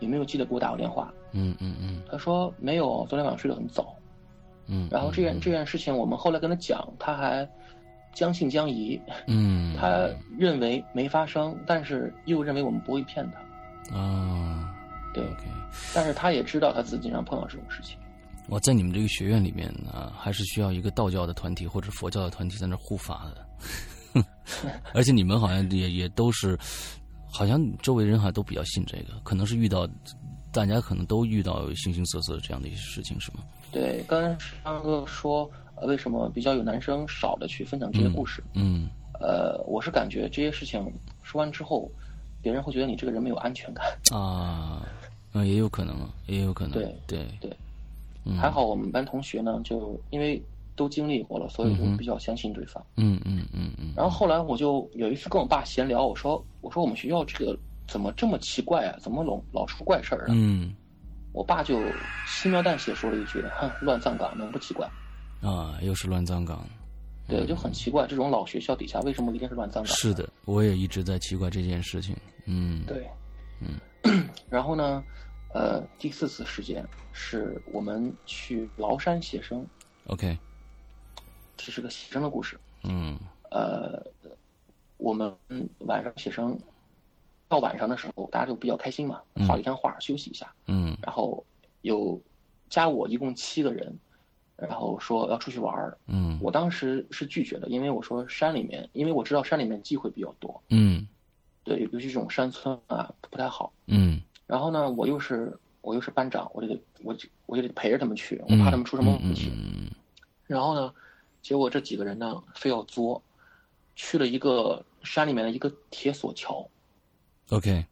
S2: 有没有记得给我打过电话？
S1: 嗯嗯嗯
S2: 他说没有，昨天晚上睡得很早。
S1: 嗯
S2: 然后这件这件事情我们后来跟他讲，他还将信将疑，
S1: 嗯
S2: 他认为没发生，但是又认为我们不会骗他。
S1: 啊
S2: 对
S1: ，OK
S2: 但是他也知道他自己经常碰到这种事情。
S1: 我在你们这个学院里面啊，还是需要一个道教的团体或者佛教的团体在那儿护法的，而且你们好像也也都是，好像周围人好像都比较信这个，可能是遇到大家可能都遇到形形色色这样的一些事情，是吗？
S2: 对，跟上哥说，呃，为什么比较有男生少的去分享这些故事？
S1: 嗯
S2: 呃，我是感觉这些事情说完之后，别人会觉得你这个人没有安全感。
S1: 啊，嗯，也有可能，也有可能，
S2: 对
S1: 对
S2: 对，还好我们班同学呢，就因为都经历过了，所以就比较相信对方。
S1: 嗯嗯嗯嗯。
S2: 然后后来我就有一次跟我爸闲聊，我说我说我们学校这个怎么这么奇怪啊？怎么老老出怪事儿啊？
S1: 嗯。
S2: 我爸就轻描淡写说了一句：“哼，乱葬岗能不奇怪？”
S1: 啊，又是乱葬岗。
S2: 对，就很奇怪，这种老学校底下为什么一定是乱葬岗？
S1: 是的，我也一直在奇怪这件事情。嗯，
S2: 对，
S1: 嗯。
S2: 然后呢，呃，第四次事件是我们去崂山写生。
S1: OK，
S2: 这是个写生的故事。
S1: 嗯。
S2: 呃，我们晚上写生，到晚上的时候，大家就比较开心嘛，画了一张画，休息一下。
S1: 嗯。
S2: 然后有加我一共七个人。然后说要出去玩儿，
S1: 嗯，
S2: 我当时是拒绝的，因为我说山里面，因为我知道山里面机会比较多，
S1: 嗯，
S2: 对，尤其这种山村啊不太好，
S1: 嗯，
S2: 然后呢，我又是我又是班长，我就得我就我就得陪着他们去，我怕他们出什么问题，
S1: 嗯，
S2: 然后呢，结果这几个人呢非要作，去了一个山里面的一个铁索桥
S1: ，OK，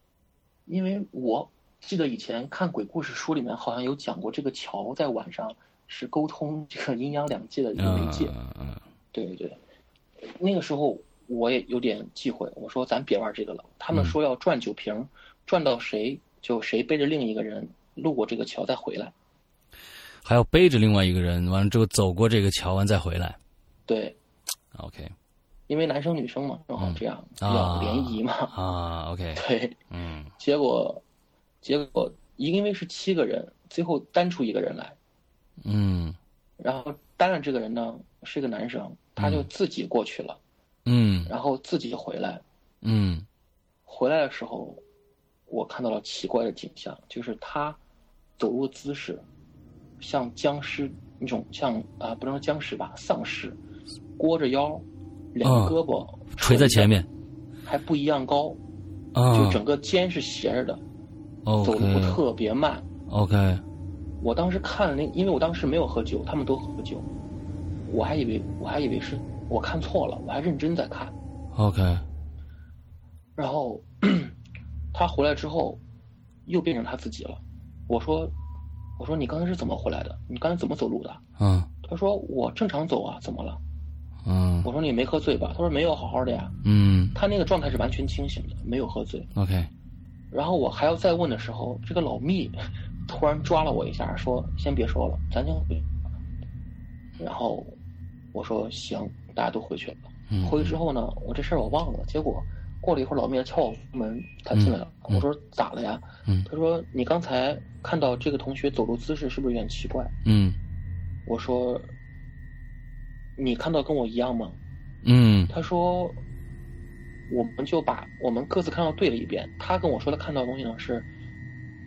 S2: 因为我记得以前看鬼故事书里面好像有讲过这个桥在晚上。是沟通这个阴阳两界的一个媒介，
S1: 嗯，
S2: 对对对，那个时候我也有点忌讳，我说咱别玩这个了。他们说要转酒瓶，转到谁就谁背着另一个人路过这个桥再回来，
S1: 还要背着另外一个人，完了之后走过这个桥完再回来。
S2: 对
S1: ，OK，
S2: 因为男生女生嘛，正好这样。比较联谊嘛。
S1: 啊，OK，
S2: 对，
S1: 嗯，
S2: 结果结果因为是七个人，最后单出一个人来。
S1: 嗯，
S2: 然后单了这个人呢是一个男生，他就自己过去了，
S1: 嗯，
S2: 然后自己回来，
S1: 嗯，
S2: 回来的时候，我看到了奇怪的景象，就是他走路姿势像僵尸那种，像啊不能说僵尸吧，丧尸，裹着腰，两个胳膊
S1: 垂在前面，
S2: 还不一样高，
S1: 啊，
S2: 就整个肩是斜着的，走路特别慢
S1: ，OK。
S2: 我当时看了那，因为我当时没有喝酒，他们都喝酒，我还以为我还以为是我看错了，我还认真在看。
S1: OK。
S2: 然后他回来之后，又变成他自己了。我说：“我说你刚才是怎么回来的？你刚才怎么走路的？”
S1: 嗯。
S2: 他说：“我正常走啊，怎么了？”
S1: 嗯。
S2: 我说：“你没喝醉吧？”他说：“没有，好好的呀。”
S1: 嗯。
S2: 他那个状态是完全清醒的，没有喝醉。
S1: OK。
S2: 然后我还要再问的时候，这个老密。突然抓了我一下，说：“先别说了，咱先回。”然后我说：“行，大家都回去了。”回去之后呢，我这事儿我忘了。结果过了一会儿，老面敲我门，他进来了。我说：“咋了呀？”他说：“你刚才看到这个同学走路姿势是不是有点奇怪？”
S1: 嗯，
S2: 我说：“你看到跟我一样吗？”
S1: 嗯，
S2: 他说：“我们就把我们各自看到对了一遍。他跟我说他看到的东西呢是。”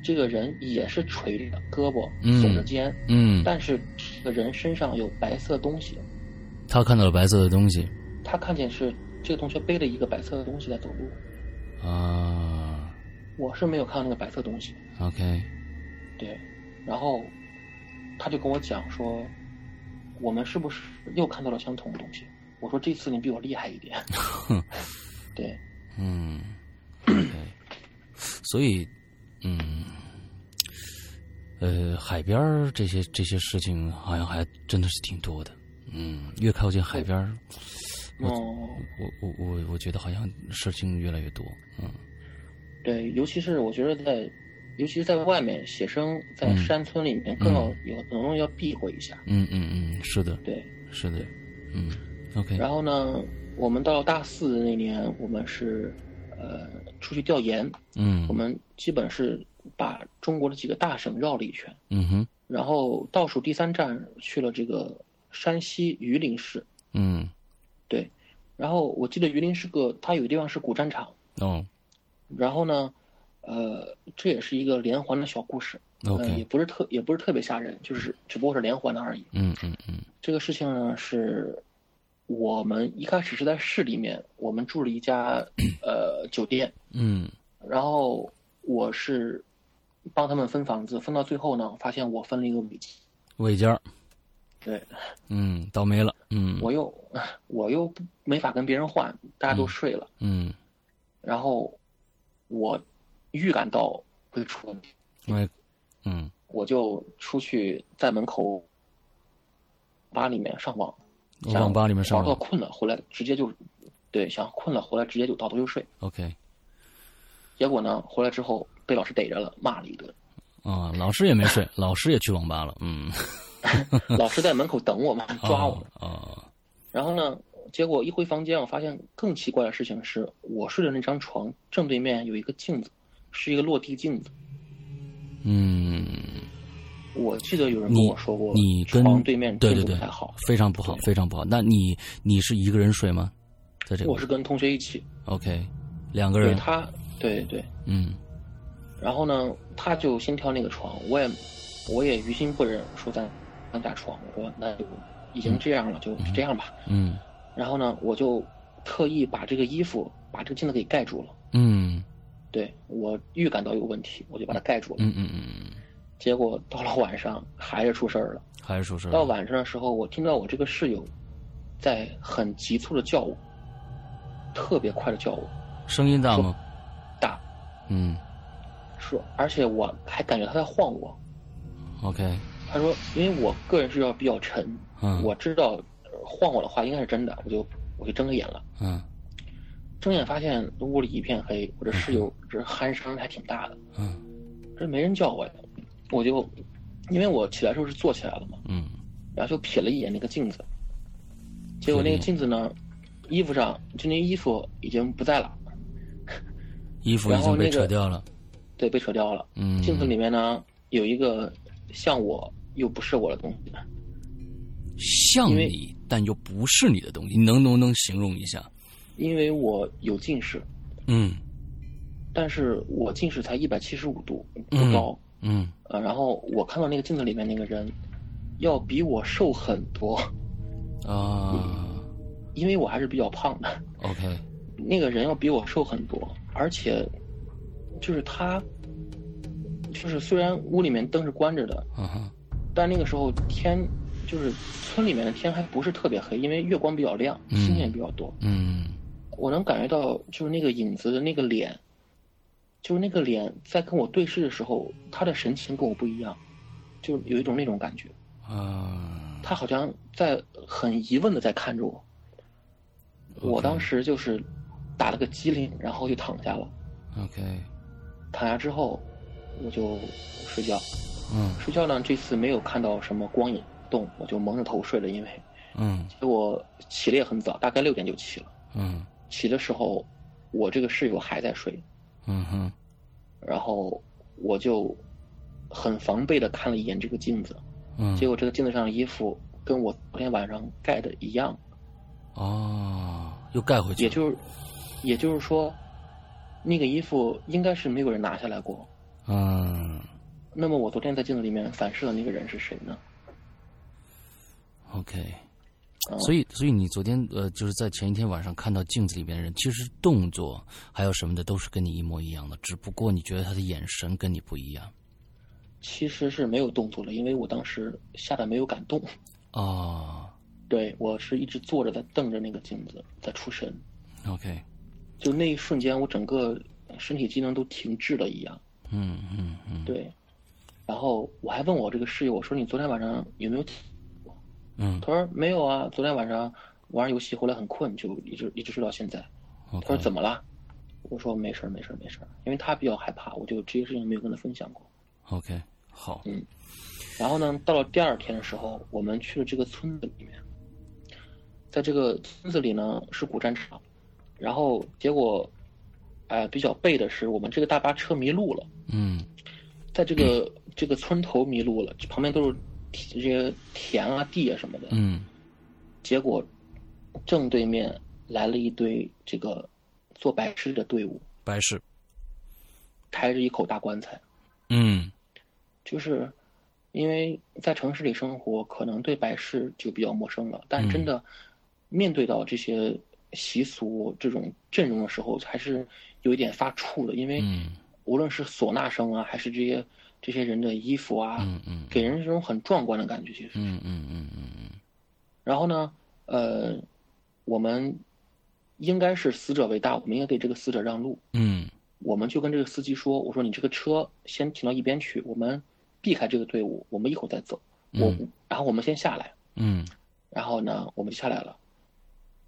S2: 这个人也是垂着胳膊，耸着肩，
S1: 嗯，
S2: 但是这个人身上有白色东西。
S1: 他看到了白色的东西。
S2: 他看见是这个同学背了一个白色的东西在走路。
S1: 啊。
S2: 我是没有看到那个白色东西。
S1: OK。
S2: 对，然后他就跟我讲说，我们是不是又看到了相同的东西？我说这次你比我厉害一点。对。
S1: 嗯。所以。嗯，呃，海边这些这些事情好像还真的是挺多的。嗯，越靠近海边我我我我我觉得好像事情越来越多。嗯，
S2: 对，尤其是我觉得在，尤其是在外面写生，在山村里面更要有可能要避讳一下。
S1: 嗯嗯嗯，是的，
S2: 对，
S1: 是的，嗯，OK。
S2: 然后呢，我们到大四那年，我们是。呃，出去调研，
S1: 嗯，
S2: 我们基本是把中国的几个大省绕了一圈，
S1: 嗯哼，
S2: 然后倒数第三站去了这个山西榆林市，
S1: 嗯，
S2: 对，然后我记得榆林是个，它有个地方是古战场，
S1: 哦，
S2: 然后呢，呃，这也是一个连环的小故事
S1: ，OK，
S2: 也不是特也不是特别吓人，就是只不过是连环的而已，
S1: 嗯嗯嗯，
S2: 这个事情呢是。我们一开始是在市里面，我们住了一家呃酒店，
S1: 嗯，
S2: 然后我是帮他们分房子，分到最后呢，发现我分了一个尾
S1: 尾间
S2: 对，
S1: 嗯，倒霉了，嗯，
S2: 我又我又没法跟别人换，大家都睡了，
S1: 嗯，
S2: 然后我预感到会出问题，
S1: 因为，嗯，
S2: 我就出去在门口吧里面上网，
S1: 网吧里面上网，
S2: 玩到困了回来直接就，对，想困了回来直接就倒头就睡。
S1: OK。
S2: 结果呢，回来之后被老师逮着了，骂了一顿。
S1: 啊，老师也没睡，老师也去网吧了。嗯。
S2: 老师在门口等我嘛，抓我。
S1: 啊。
S2: 然后呢，结果一回房间，我发现更奇怪的事情是，我睡的那张床正对面有一个镜子，是一个落地镜子。
S1: 嗯。
S2: 我记得有人跟我说过，
S1: 你跟
S2: 床对面
S1: 对对对，
S2: 太好，
S1: 非常不好，非常不好。那你你是一个人睡吗？在这个？
S2: 我是跟同学一起。
S1: OK，两个人。
S2: 他，对对。
S1: 嗯。
S2: 然后呢，他就先挑那个床，我也我也于心不忍，说咱咱俩床。我说那就已经这样了，就这样吧。
S1: 嗯。
S2: 然后呢，我就特意把这个衣服把这个镜子给盖住了。
S1: 嗯。
S2: 对我预感到有问题，我就把它盖住了。
S1: 嗯嗯嗯。
S2: 结果到了晚上还是出事儿了，
S1: 还是出事儿。
S2: 到晚上的时候，我听到我这个室友在很急促的叫我，特别快的叫我，
S1: 声音大吗？
S2: 大。
S1: 嗯。
S2: 说，而且我还感觉他在晃我。
S1: OK。
S2: 他说，因为我个人是要比较沉，
S1: 嗯，
S2: 我知道晃我的话应该是真的，我就我就睁开眼了。
S1: 嗯。
S2: 睁眼发现屋里一片黑，我这室友这鼾声还挺大的。
S1: 嗯。
S2: 这没人叫我呀。我就，因为我起来时候是坐起来了嘛，
S1: 嗯，
S2: 然后就瞥了一眼那个镜子，结果那个镜子呢，衣服上就那衣服已经不在了，
S1: 衣服已经被扯掉了，
S2: 对，被扯掉了。
S1: 嗯，
S2: 镜子里面呢有一个像我又不是我的东西，
S1: 像你但又不是你的东西，你能不能形容一下？
S2: 因为我有近视，
S1: 嗯，
S2: 但是我近视才一百七十五度，不高。
S1: 嗯，
S2: 呃，然后我看到那个镜子里面那个人，要比我瘦很多，
S1: 啊，
S2: 因为我还是比较胖的。
S1: OK，
S2: 那个人要比我瘦很多，而且，就是他，就是虽然屋里面灯是关着的，
S1: 嗯哼，
S2: 但那个时候天，就是村里面的天还不是特别黑，因为月光比较亮，星星也比较多。
S1: 嗯，
S2: 我能感觉到，就是那个影子的那个脸。就是那个脸在跟我对视的时候，他的神情跟我不一样，就有一种那种感觉。
S1: 啊，
S2: 他好像在很疑问的在看着我。我当时就是打了个激灵，然后就躺下了。
S1: OK。
S2: 躺下之后，我就睡觉。
S1: 嗯。
S2: 睡觉呢，这次没有看到什么光影动，我就蒙着头睡了，因为。
S1: 嗯。
S2: 结果起的也很早，大概六点就起了。
S1: 嗯。
S2: 起的时候，我这个室友还在睡。
S1: 嗯哼，
S2: 然后我就很防备的看了一眼这个镜子，
S1: 嗯，
S2: 结果这个镜子上的衣服跟我昨天晚上盖的一样，
S1: 哦，又盖回去，
S2: 也就是，也就是说，那个衣服应该是没有人拿下来过，
S1: 嗯，
S2: 那么我昨天在镜子里面反射的那个人是谁呢
S1: ？OK。所以，所以你昨天呃，就是在前一天晚上看到镜子里面的人，其实动作还有什么的都是跟你一模一样的，只不过你觉得他的眼神跟你不一样。
S2: 其实是没有动作了，因为我当时吓得没有敢动。
S1: 啊，
S2: 对我是一直坐着在瞪着那个镜子在出神。
S1: OK，
S2: 就那一瞬间，我整个身体机能都停滞了一样。
S1: 嗯嗯嗯。
S2: 对，然后我还问我这个室友，我说你昨天晚上有没有？
S1: 嗯，
S2: 他说没有啊，昨天晚上玩游戏回来很困，就一直一直睡到现在。他说怎么了？我说没事儿没事儿没事儿因为他比较害怕，我就这些事情没有跟他分享过。
S1: OK，好。
S2: 嗯，然后呢，到了第二天的时候，我们去了这个村子里面，在这个村子里呢是古战场，然后结果，哎，比较背的是我们这个大巴车迷路了。
S1: 嗯，
S2: 在这个这个村头迷路了，旁边都是。这些田啊、地啊什么的，
S1: 嗯，
S2: 结果正对面来了一堆这个做白事的队伍，
S1: 白事，
S2: 抬着一口大棺材，
S1: 嗯，
S2: 就是因为在城市里生活，可能对白事就比较陌生了，但真的面对到这些习俗这种阵容的时候，还是有一点发怵的，因为无论是唢呐声啊，还是这些。这些人的衣服啊，
S1: 嗯嗯，
S2: 给人这种很壮观的感觉，其实，
S1: 嗯嗯嗯嗯嗯。
S2: 然后呢，呃，我们应该是死者为大，我们应该给这个死者让路。
S1: 嗯，
S2: 我们就跟这个司机说：“我说你这个车先停到一边去，我们避开这个队伍，我们一会儿再走。我然后我们先下来，
S1: 嗯，
S2: 然后呢，我们就下来了。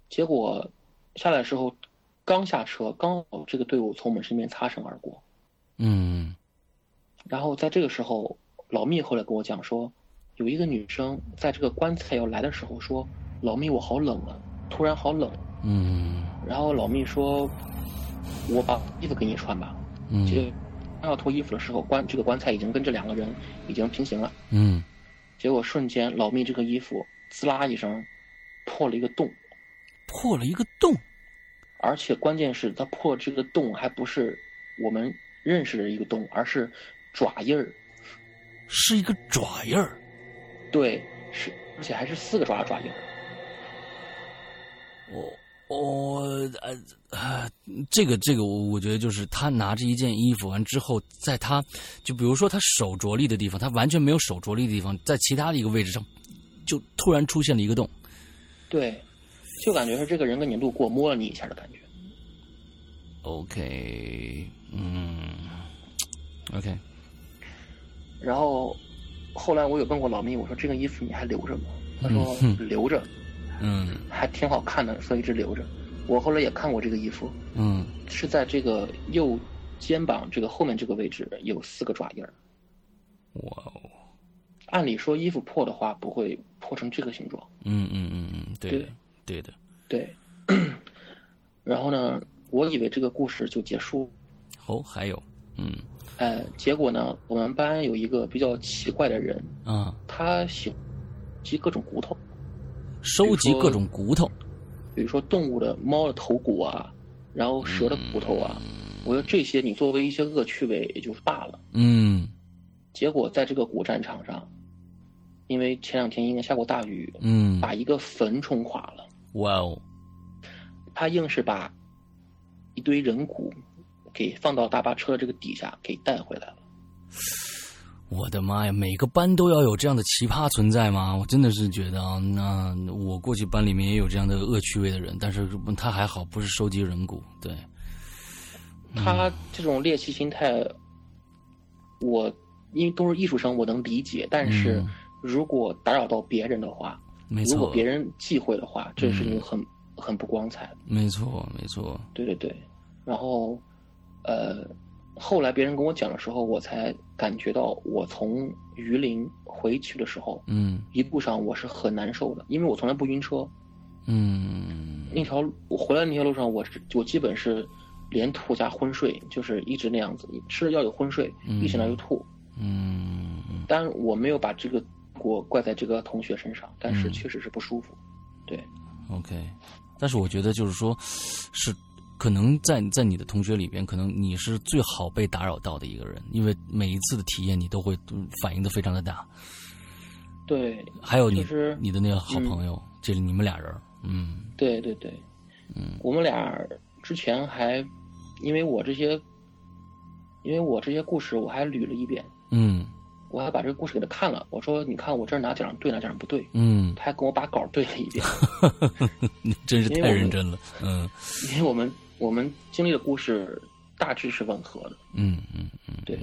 S2: 结果下来的时候，刚下车，刚好这个队伍从我们身边擦身而过，
S1: 嗯，
S2: 然后在这个时候，老密后来跟我讲说，有一个女生在这个棺材要来的时候说：“老密，我好冷啊，突然好冷。”
S1: 嗯，
S2: 然后老密说：“我把衣服给你穿吧。”
S1: 嗯，
S2: 就刚要脱衣服的时候，棺这个棺材已经跟这两个人已经平行了。
S1: 嗯。
S2: 结果瞬间，老密这个衣服滋啦一声破了一个洞，
S1: 破了一个洞，
S2: 而且关键是他破这个洞还不是我们认识的一个洞，而是爪印儿，
S1: 是一个爪印儿，
S2: 对，是而且还是四个爪爪印儿。
S1: 我。我呃呃，这个这个，我我觉得就是他拿着一件衣服完之后，在他就比如说他手着力的地方，他完全没有手着力的地方，在其他的一个位置上，就突然出现了一个洞。
S2: 对，就感觉是这个人跟你路过摸了你一下的感觉。
S1: OK，嗯，OK。
S2: 然后后来我有问过老密，我说这个衣服你还留着吗？他说留着。
S1: 嗯，
S2: 还挺好看的，所以一直留着。我后来也看过这个衣服，
S1: 嗯，
S2: 是在这个右肩膀这个后面这个位置有四个爪印儿。
S1: 哇哦！
S2: 按理说衣服破的话不会破成这个形状。
S1: 嗯嗯嗯嗯，对对的，
S2: 对。然后呢，我以为这个故事就结束。
S1: 哦，还有，嗯，
S2: 哎，结果呢，我们班有一个比较奇怪的人，
S1: 啊，
S2: 他喜集各种骨头。
S1: 收集各种骨头，
S2: 比如说动物的猫的头骨啊，然后蛇的骨头啊，我觉得这些你作为一些恶趣味也就罢了。
S1: 嗯。
S2: 结果在这个古战场上，因为前两天应该下过大雨，
S1: 嗯，
S2: 把一个坟冲垮了。
S1: 哇哦！
S2: 他硬是把一堆人骨给放到大巴车的这个底下给带回来了。
S1: 我的妈呀！每个班都要有这样的奇葩存在吗？我真的是觉得啊，那我过去班里面也有这样的恶趣味的人，但是他还好，不是收集人骨。对，
S2: 他这种猎奇心态，我因为都是艺术生，我能理解。但是如果打扰到别人的话，如果别人忌讳的话，这是一个很很不光彩。
S1: 没错，没错。
S2: 对对对，然后，呃。后来别人跟我讲的时候，我才感觉到，我从榆林回去的时候，
S1: 嗯，
S2: 一路上我是很难受的，因为我从来不晕车，
S1: 嗯，
S2: 那条我回来那条路上，我是我基本是连吐加昏睡，就是一直那样子，吃了药有昏睡，一醒来就吐，
S1: 嗯，
S2: 当然我没有把这个锅怪在这个同学身上，但是确实是不舒服，对
S1: ，OK，但是我觉得就是说，是。可能在在你的同学里边，可能你是最好被打扰到的一个人，因为每一次的体验你都会反应的非常的大。
S2: 对，
S1: 还有你你的那个好朋友，这是你们俩人，
S2: 嗯，对对对，
S1: 嗯，
S2: 我们俩之前还因为我这些，因为我这些故事我还捋了一遍，
S1: 嗯。
S2: 我还把这个故事给他看了，我说：“你看我这儿哪讲对，哪讲不对。”
S1: 嗯，
S2: 他还跟我把稿对了一遍。
S1: 你真是太认真了。嗯，
S2: 因为我们我们经历的故事大致是吻合的。
S1: 嗯嗯嗯，
S2: 对。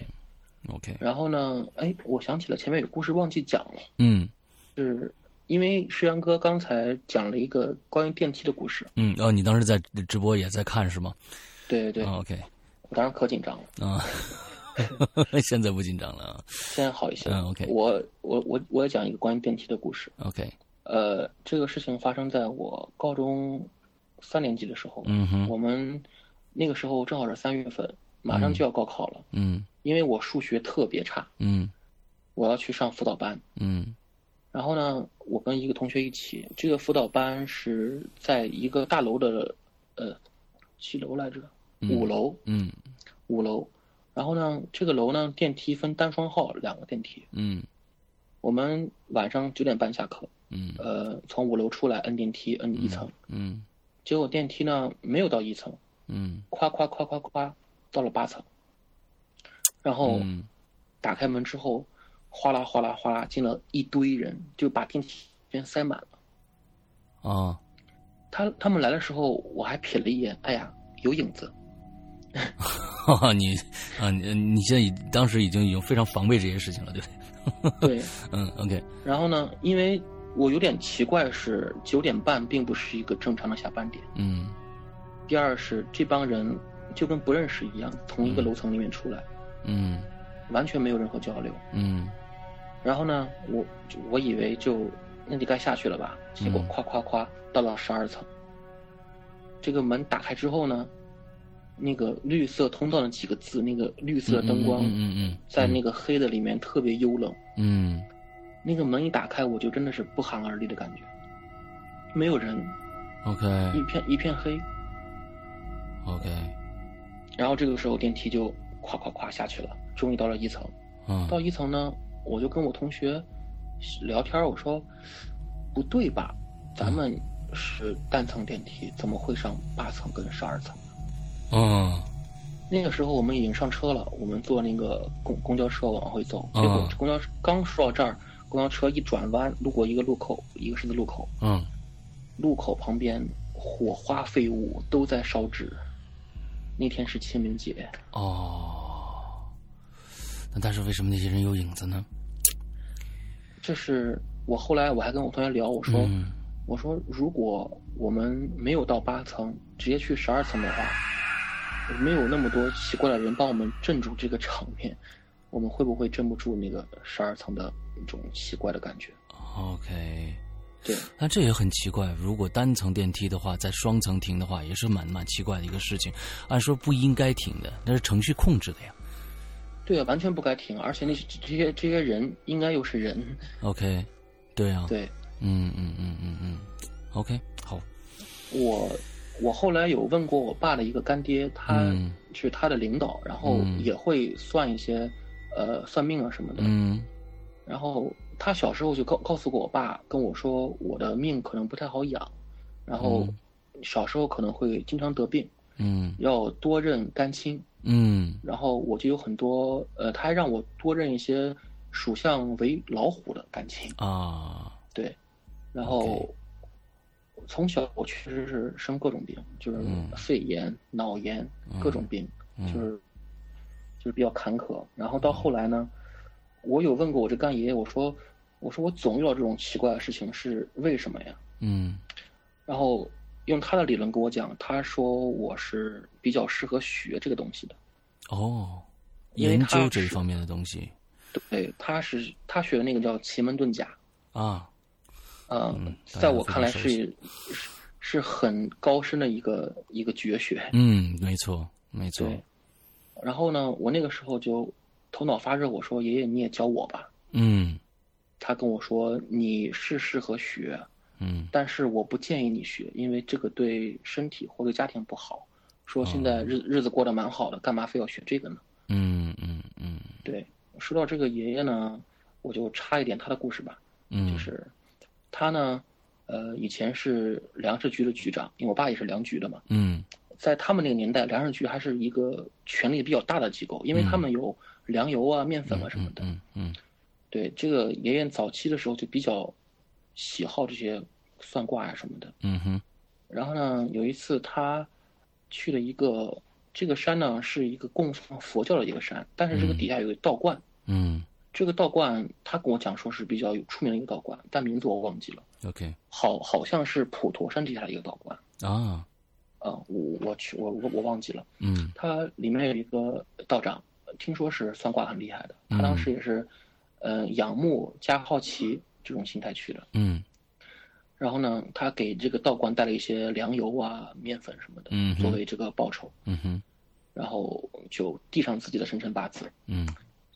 S1: OK。
S2: 然后呢？哎，我想起了前面有故事忘记讲了。
S1: 嗯，
S2: 是因为石阳哥刚才讲了一个关于电梯的故事。
S1: 嗯，哦，你当时在直播也在看是吗？
S2: 对对对。
S1: OK。
S2: 我当时可紧张了。
S1: 啊。现在不紧张了啊，
S2: 现在好一些。
S1: 嗯，OK。
S2: 我我我我也讲一个关于电梯的故事。
S1: OK。
S2: 呃，这个事情发生在我高中三年级的时候。
S1: 嗯哼。
S2: 我们那个时候正好是三月份，马上就要高考了。
S1: 嗯。
S2: 因为我数学特别差。
S1: 嗯。
S2: 我要去上辅导班。
S1: 嗯。
S2: 然后呢，我跟一个同学一起，这个辅导班是在一个大楼的，呃，几楼来着？五楼。
S1: 嗯。
S2: 五楼。然后呢，这个楼呢，电梯分单双号两个电梯。
S1: 嗯，
S2: 我们晚上九点半下课。
S1: 嗯，
S2: 呃，从五楼出来，摁电梯，摁一层。
S1: 嗯，
S2: 结果电梯呢没有到一层。
S1: 嗯，
S2: 夸夸夸夸夸，到了八层。然后打开门之后，哗啦哗啦哗啦进了一堆人，就把电梯全塞满了。
S1: 啊，
S2: 他他们来的时候，我还瞥了一眼，哎呀，有影子。
S1: 你啊，你你现在已当时已经已经非常防备这些事情了，对不对？
S2: 对，
S1: 嗯，OK。
S2: 然后呢，因为我有点奇怪，是九点半并不是一个正常的下班点。
S1: 嗯。
S2: 第二是这帮人就跟不认识一样，从一个楼层里面出来。
S1: 嗯。
S2: 完全没有任何交流。
S1: 嗯。
S2: 然后呢，我我以为就那就该下去了吧，结果咵咵咵到了十二层。这个门打开之后呢，那个绿色通道的几个字，那个绿色灯光，
S1: 嗯嗯，
S2: 在那个黑的里面特别幽冷。
S1: 嗯。
S2: 那个门一打开，我就真的是不寒而栗的感觉，没有人。
S1: OK。
S2: 一片一片黑。
S1: OK。
S2: 然后这个时候电梯就咵咵咵下去了，终于到了一层。
S1: 嗯。
S2: 到一层呢。我就跟我同学聊天，我说不对吧？咱们是单层电梯，怎么会上八层跟十二层？
S1: 嗯，
S2: 那个时候我们已经上车了，我们坐那个公公交车往回走，结果公交车刚说到这儿，公交车一转弯，路过一个路口，一个十字路口。
S1: 嗯，
S2: 路口旁边火花飞舞，都在烧纸。那天是清明节。
S1: 哦。那但是为什么那些人有影子呢？
S2: 这是我后来我还跟我同学聊，我说，我说如果我们没有到八层，直接去十二层的话，没有那么多奇怪的人帮我们镇住这个场面，我们会不会镇不住那个十二层的那种奇怪的感觉
S1: ？OK，
S2: 对。
S1: 那这也很奇怪，如果单层电梯的话，在双层停的话，也是蛮蛮奇怪的一个事情。按说不应该停的，那是程序控制的呀。
S2: 对啊，完全不该停，而且那些这些这些人应该又是人。
S1: OK，对啊。
S2: 对，
S1: 嗯嗯嗯嗯嗯，OK，好。
S2: 我我后来有问过我爸的一个干爹，他是他的领导，然后也会算一些呃算命啊什么的。
S1: 嗯。
S2: 然后他小时候就告告诉过我爸，跟我说我的命可能不太好养，然后小时候可能会经常得病。
S1: 嗯。
S2: 要多认干亲。
S1: 嗯，
S2: 然后我就有很多，呃，他还让我多认一些属相为老虎的感情
S1: 啊，
S2: 对，然后从小我确实是生各种病，就是肺炎、脑炎各种病，就是就是比较坎坷。然后到后来呢，我有问过我这干爷爷，我说我说我总遇到这种奇怪的事情是为什么呀？
S1: 嗯，
S2: 然后。用他的理论跟我讲，他说我是比较适合学这个东西的。
S1: 哦，研究这一方面的东西。
S2: 对，他是他学的那个叫奇门遁甲。
S1: 啊。
S2: 嗯，在我看来是是是很高深的一个一个绝学。
S1: 嗯，没错，没错。
S2: 对。然后呢，我那个时候就头脑发热，我说：“爷爷，你也教我吧。”
S1: 嗯。
S2: 他跟我说：“你是适合学。”
S1: 嗯，
S2: 但是我不建议你学，因为这个对身体或者家庭不好。说现在日日子过得蛮好的，干嘛非要学这个呢？
S1: 嗯嗯嗯。
S2: 对，说到这个爷爷呢，我就插一点他的故事吧。
S1: 嗯，
S2: 就是他呢，呃，以前是粮食局的局长，因为我爸也是粮局的嘛。
S1: 嗯，
S2: 在他们那个年代，粮食局还是一个权力比较大的机构，因为他们有粮油啊、面粉啊什么的。
S1: 嗯嗯。
S2: 对，这个爷爷早期的时候就比较喜好这些。算卦呀什么的，
S1: 嗯哼。
S2: 然后呢，有一次他去了一个这个山呢，是一个供奉佛教的一个山，但是这个底下有个道观。
S1: 嗯。
S2: 这个道观，他跟我讲说是比较有出名的一个道观，但名字我忘记了。
S1: OK。
S2: 好，好像是普陀山底下的一个道观。
S1: 啊。
S2: 呃，我我去，我我我忘记了。
S1: 嗯。
S2: 他里面有一个道长，听说是算卦很厉害的。他当时也是，呃，仰慕加好奇这种心态去的。
S1: 嗯。
S2: 然后呢，他给这个道观带了一些粮油啊、面粉什么的，嗯作为这个报酬。
S1: 嗯哼。
S2: 然后就递上自己的生辰八字。
S1: 嗯。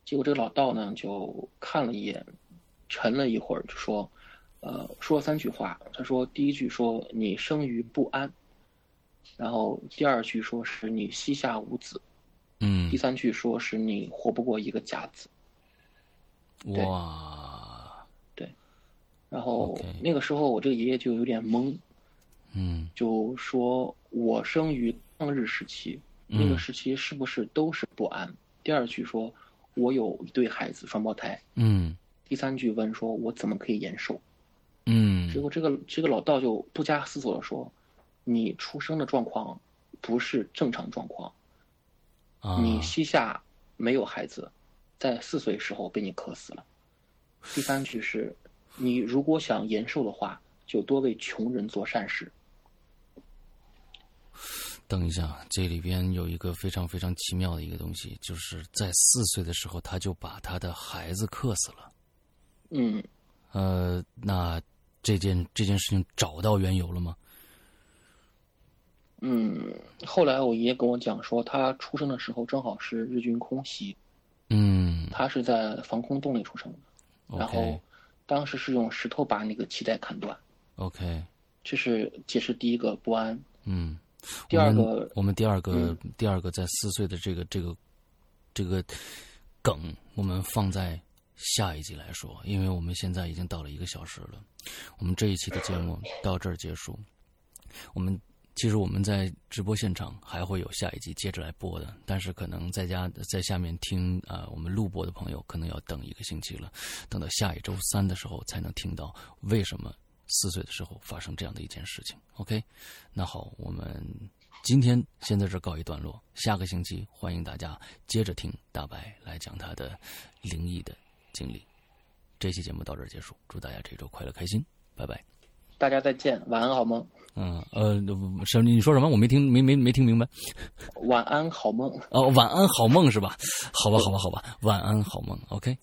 S2: 结果这个老道呢，就看了一眼，沉了一会儿，就说：“呃，说了三句话。他说，第一句说你生于不安，然后第二句说是你膝下无子，
S1: 嗯，
S2: 第三句说是你活不过一个甲子。”
S1: 哇。
S2: 对然后那个时候，我这个爷爷就有点懵，
S1: 嗯，
S2: 就说我生于抗日时期，那个时期是不是都是不安？第二句说，我有一对孩子，双胞胎，
S1: 嗯，
S2: 第三句问说，我怎么可以延寿？
S1: 嗯，
S2: 结果这个这个老道就不加思索的说，你出生的状况不是正常状况，
S1: 啊，
S2: 你膝下没有孩子，在四岁时候被你渴死了。第三句是，你如果想延寿的话，就多为穷人做善事。
S1: 等一下，这里边有一个非常非常奇妙的一个东西，就是在四岁的时候，他就把他的孩子克死了。
S2: 嗯，
S1: 呃，那这件这件事情找到缘由了吗？
S2: 嗯，后来我爷爷跟我讲说，他出生的时候正好是日军空袭，
S1: 嗯。
S2: 他是在防空洞里出生的，然后当时是用石头把那个脐带砍断
S1: ，OK，
S2: 这是解释第一个不安。
S1: 嗯，
S2: 第二
S1: 我们
S2: 个
S1: 我们第二个、
S2: 嗯。
S1: 第二个在四岁的这个这个这个梗，我们放在下一集来说，因为我们现在已经到了一个小时了，我们这一期的节目到这儿结束。我们其实我们在直播现场还会有下一集接着来播的，但是可能在家在下面听啊、呃我们录播的朋友可能要等一个星期了，等到下一周三的时候才能听到为什么四岁的时候发生这样的一件事情。OK，那好，我们今天先在这儿告一段落，下个星期欢迎大家接着听大白来讲他的灵异的经历。这期节目到这儿结束，祝大家这周快乐开心，拜拜。
S2: 大家再见，晚安好梦，
S1: 嗯呃，什么？你说什么？我没听，没没没听明白。
S2: 晚安好梦。
S1: 哦，晚安好梦是吧？好吧，好吧，好吧，晚安好梦。OK。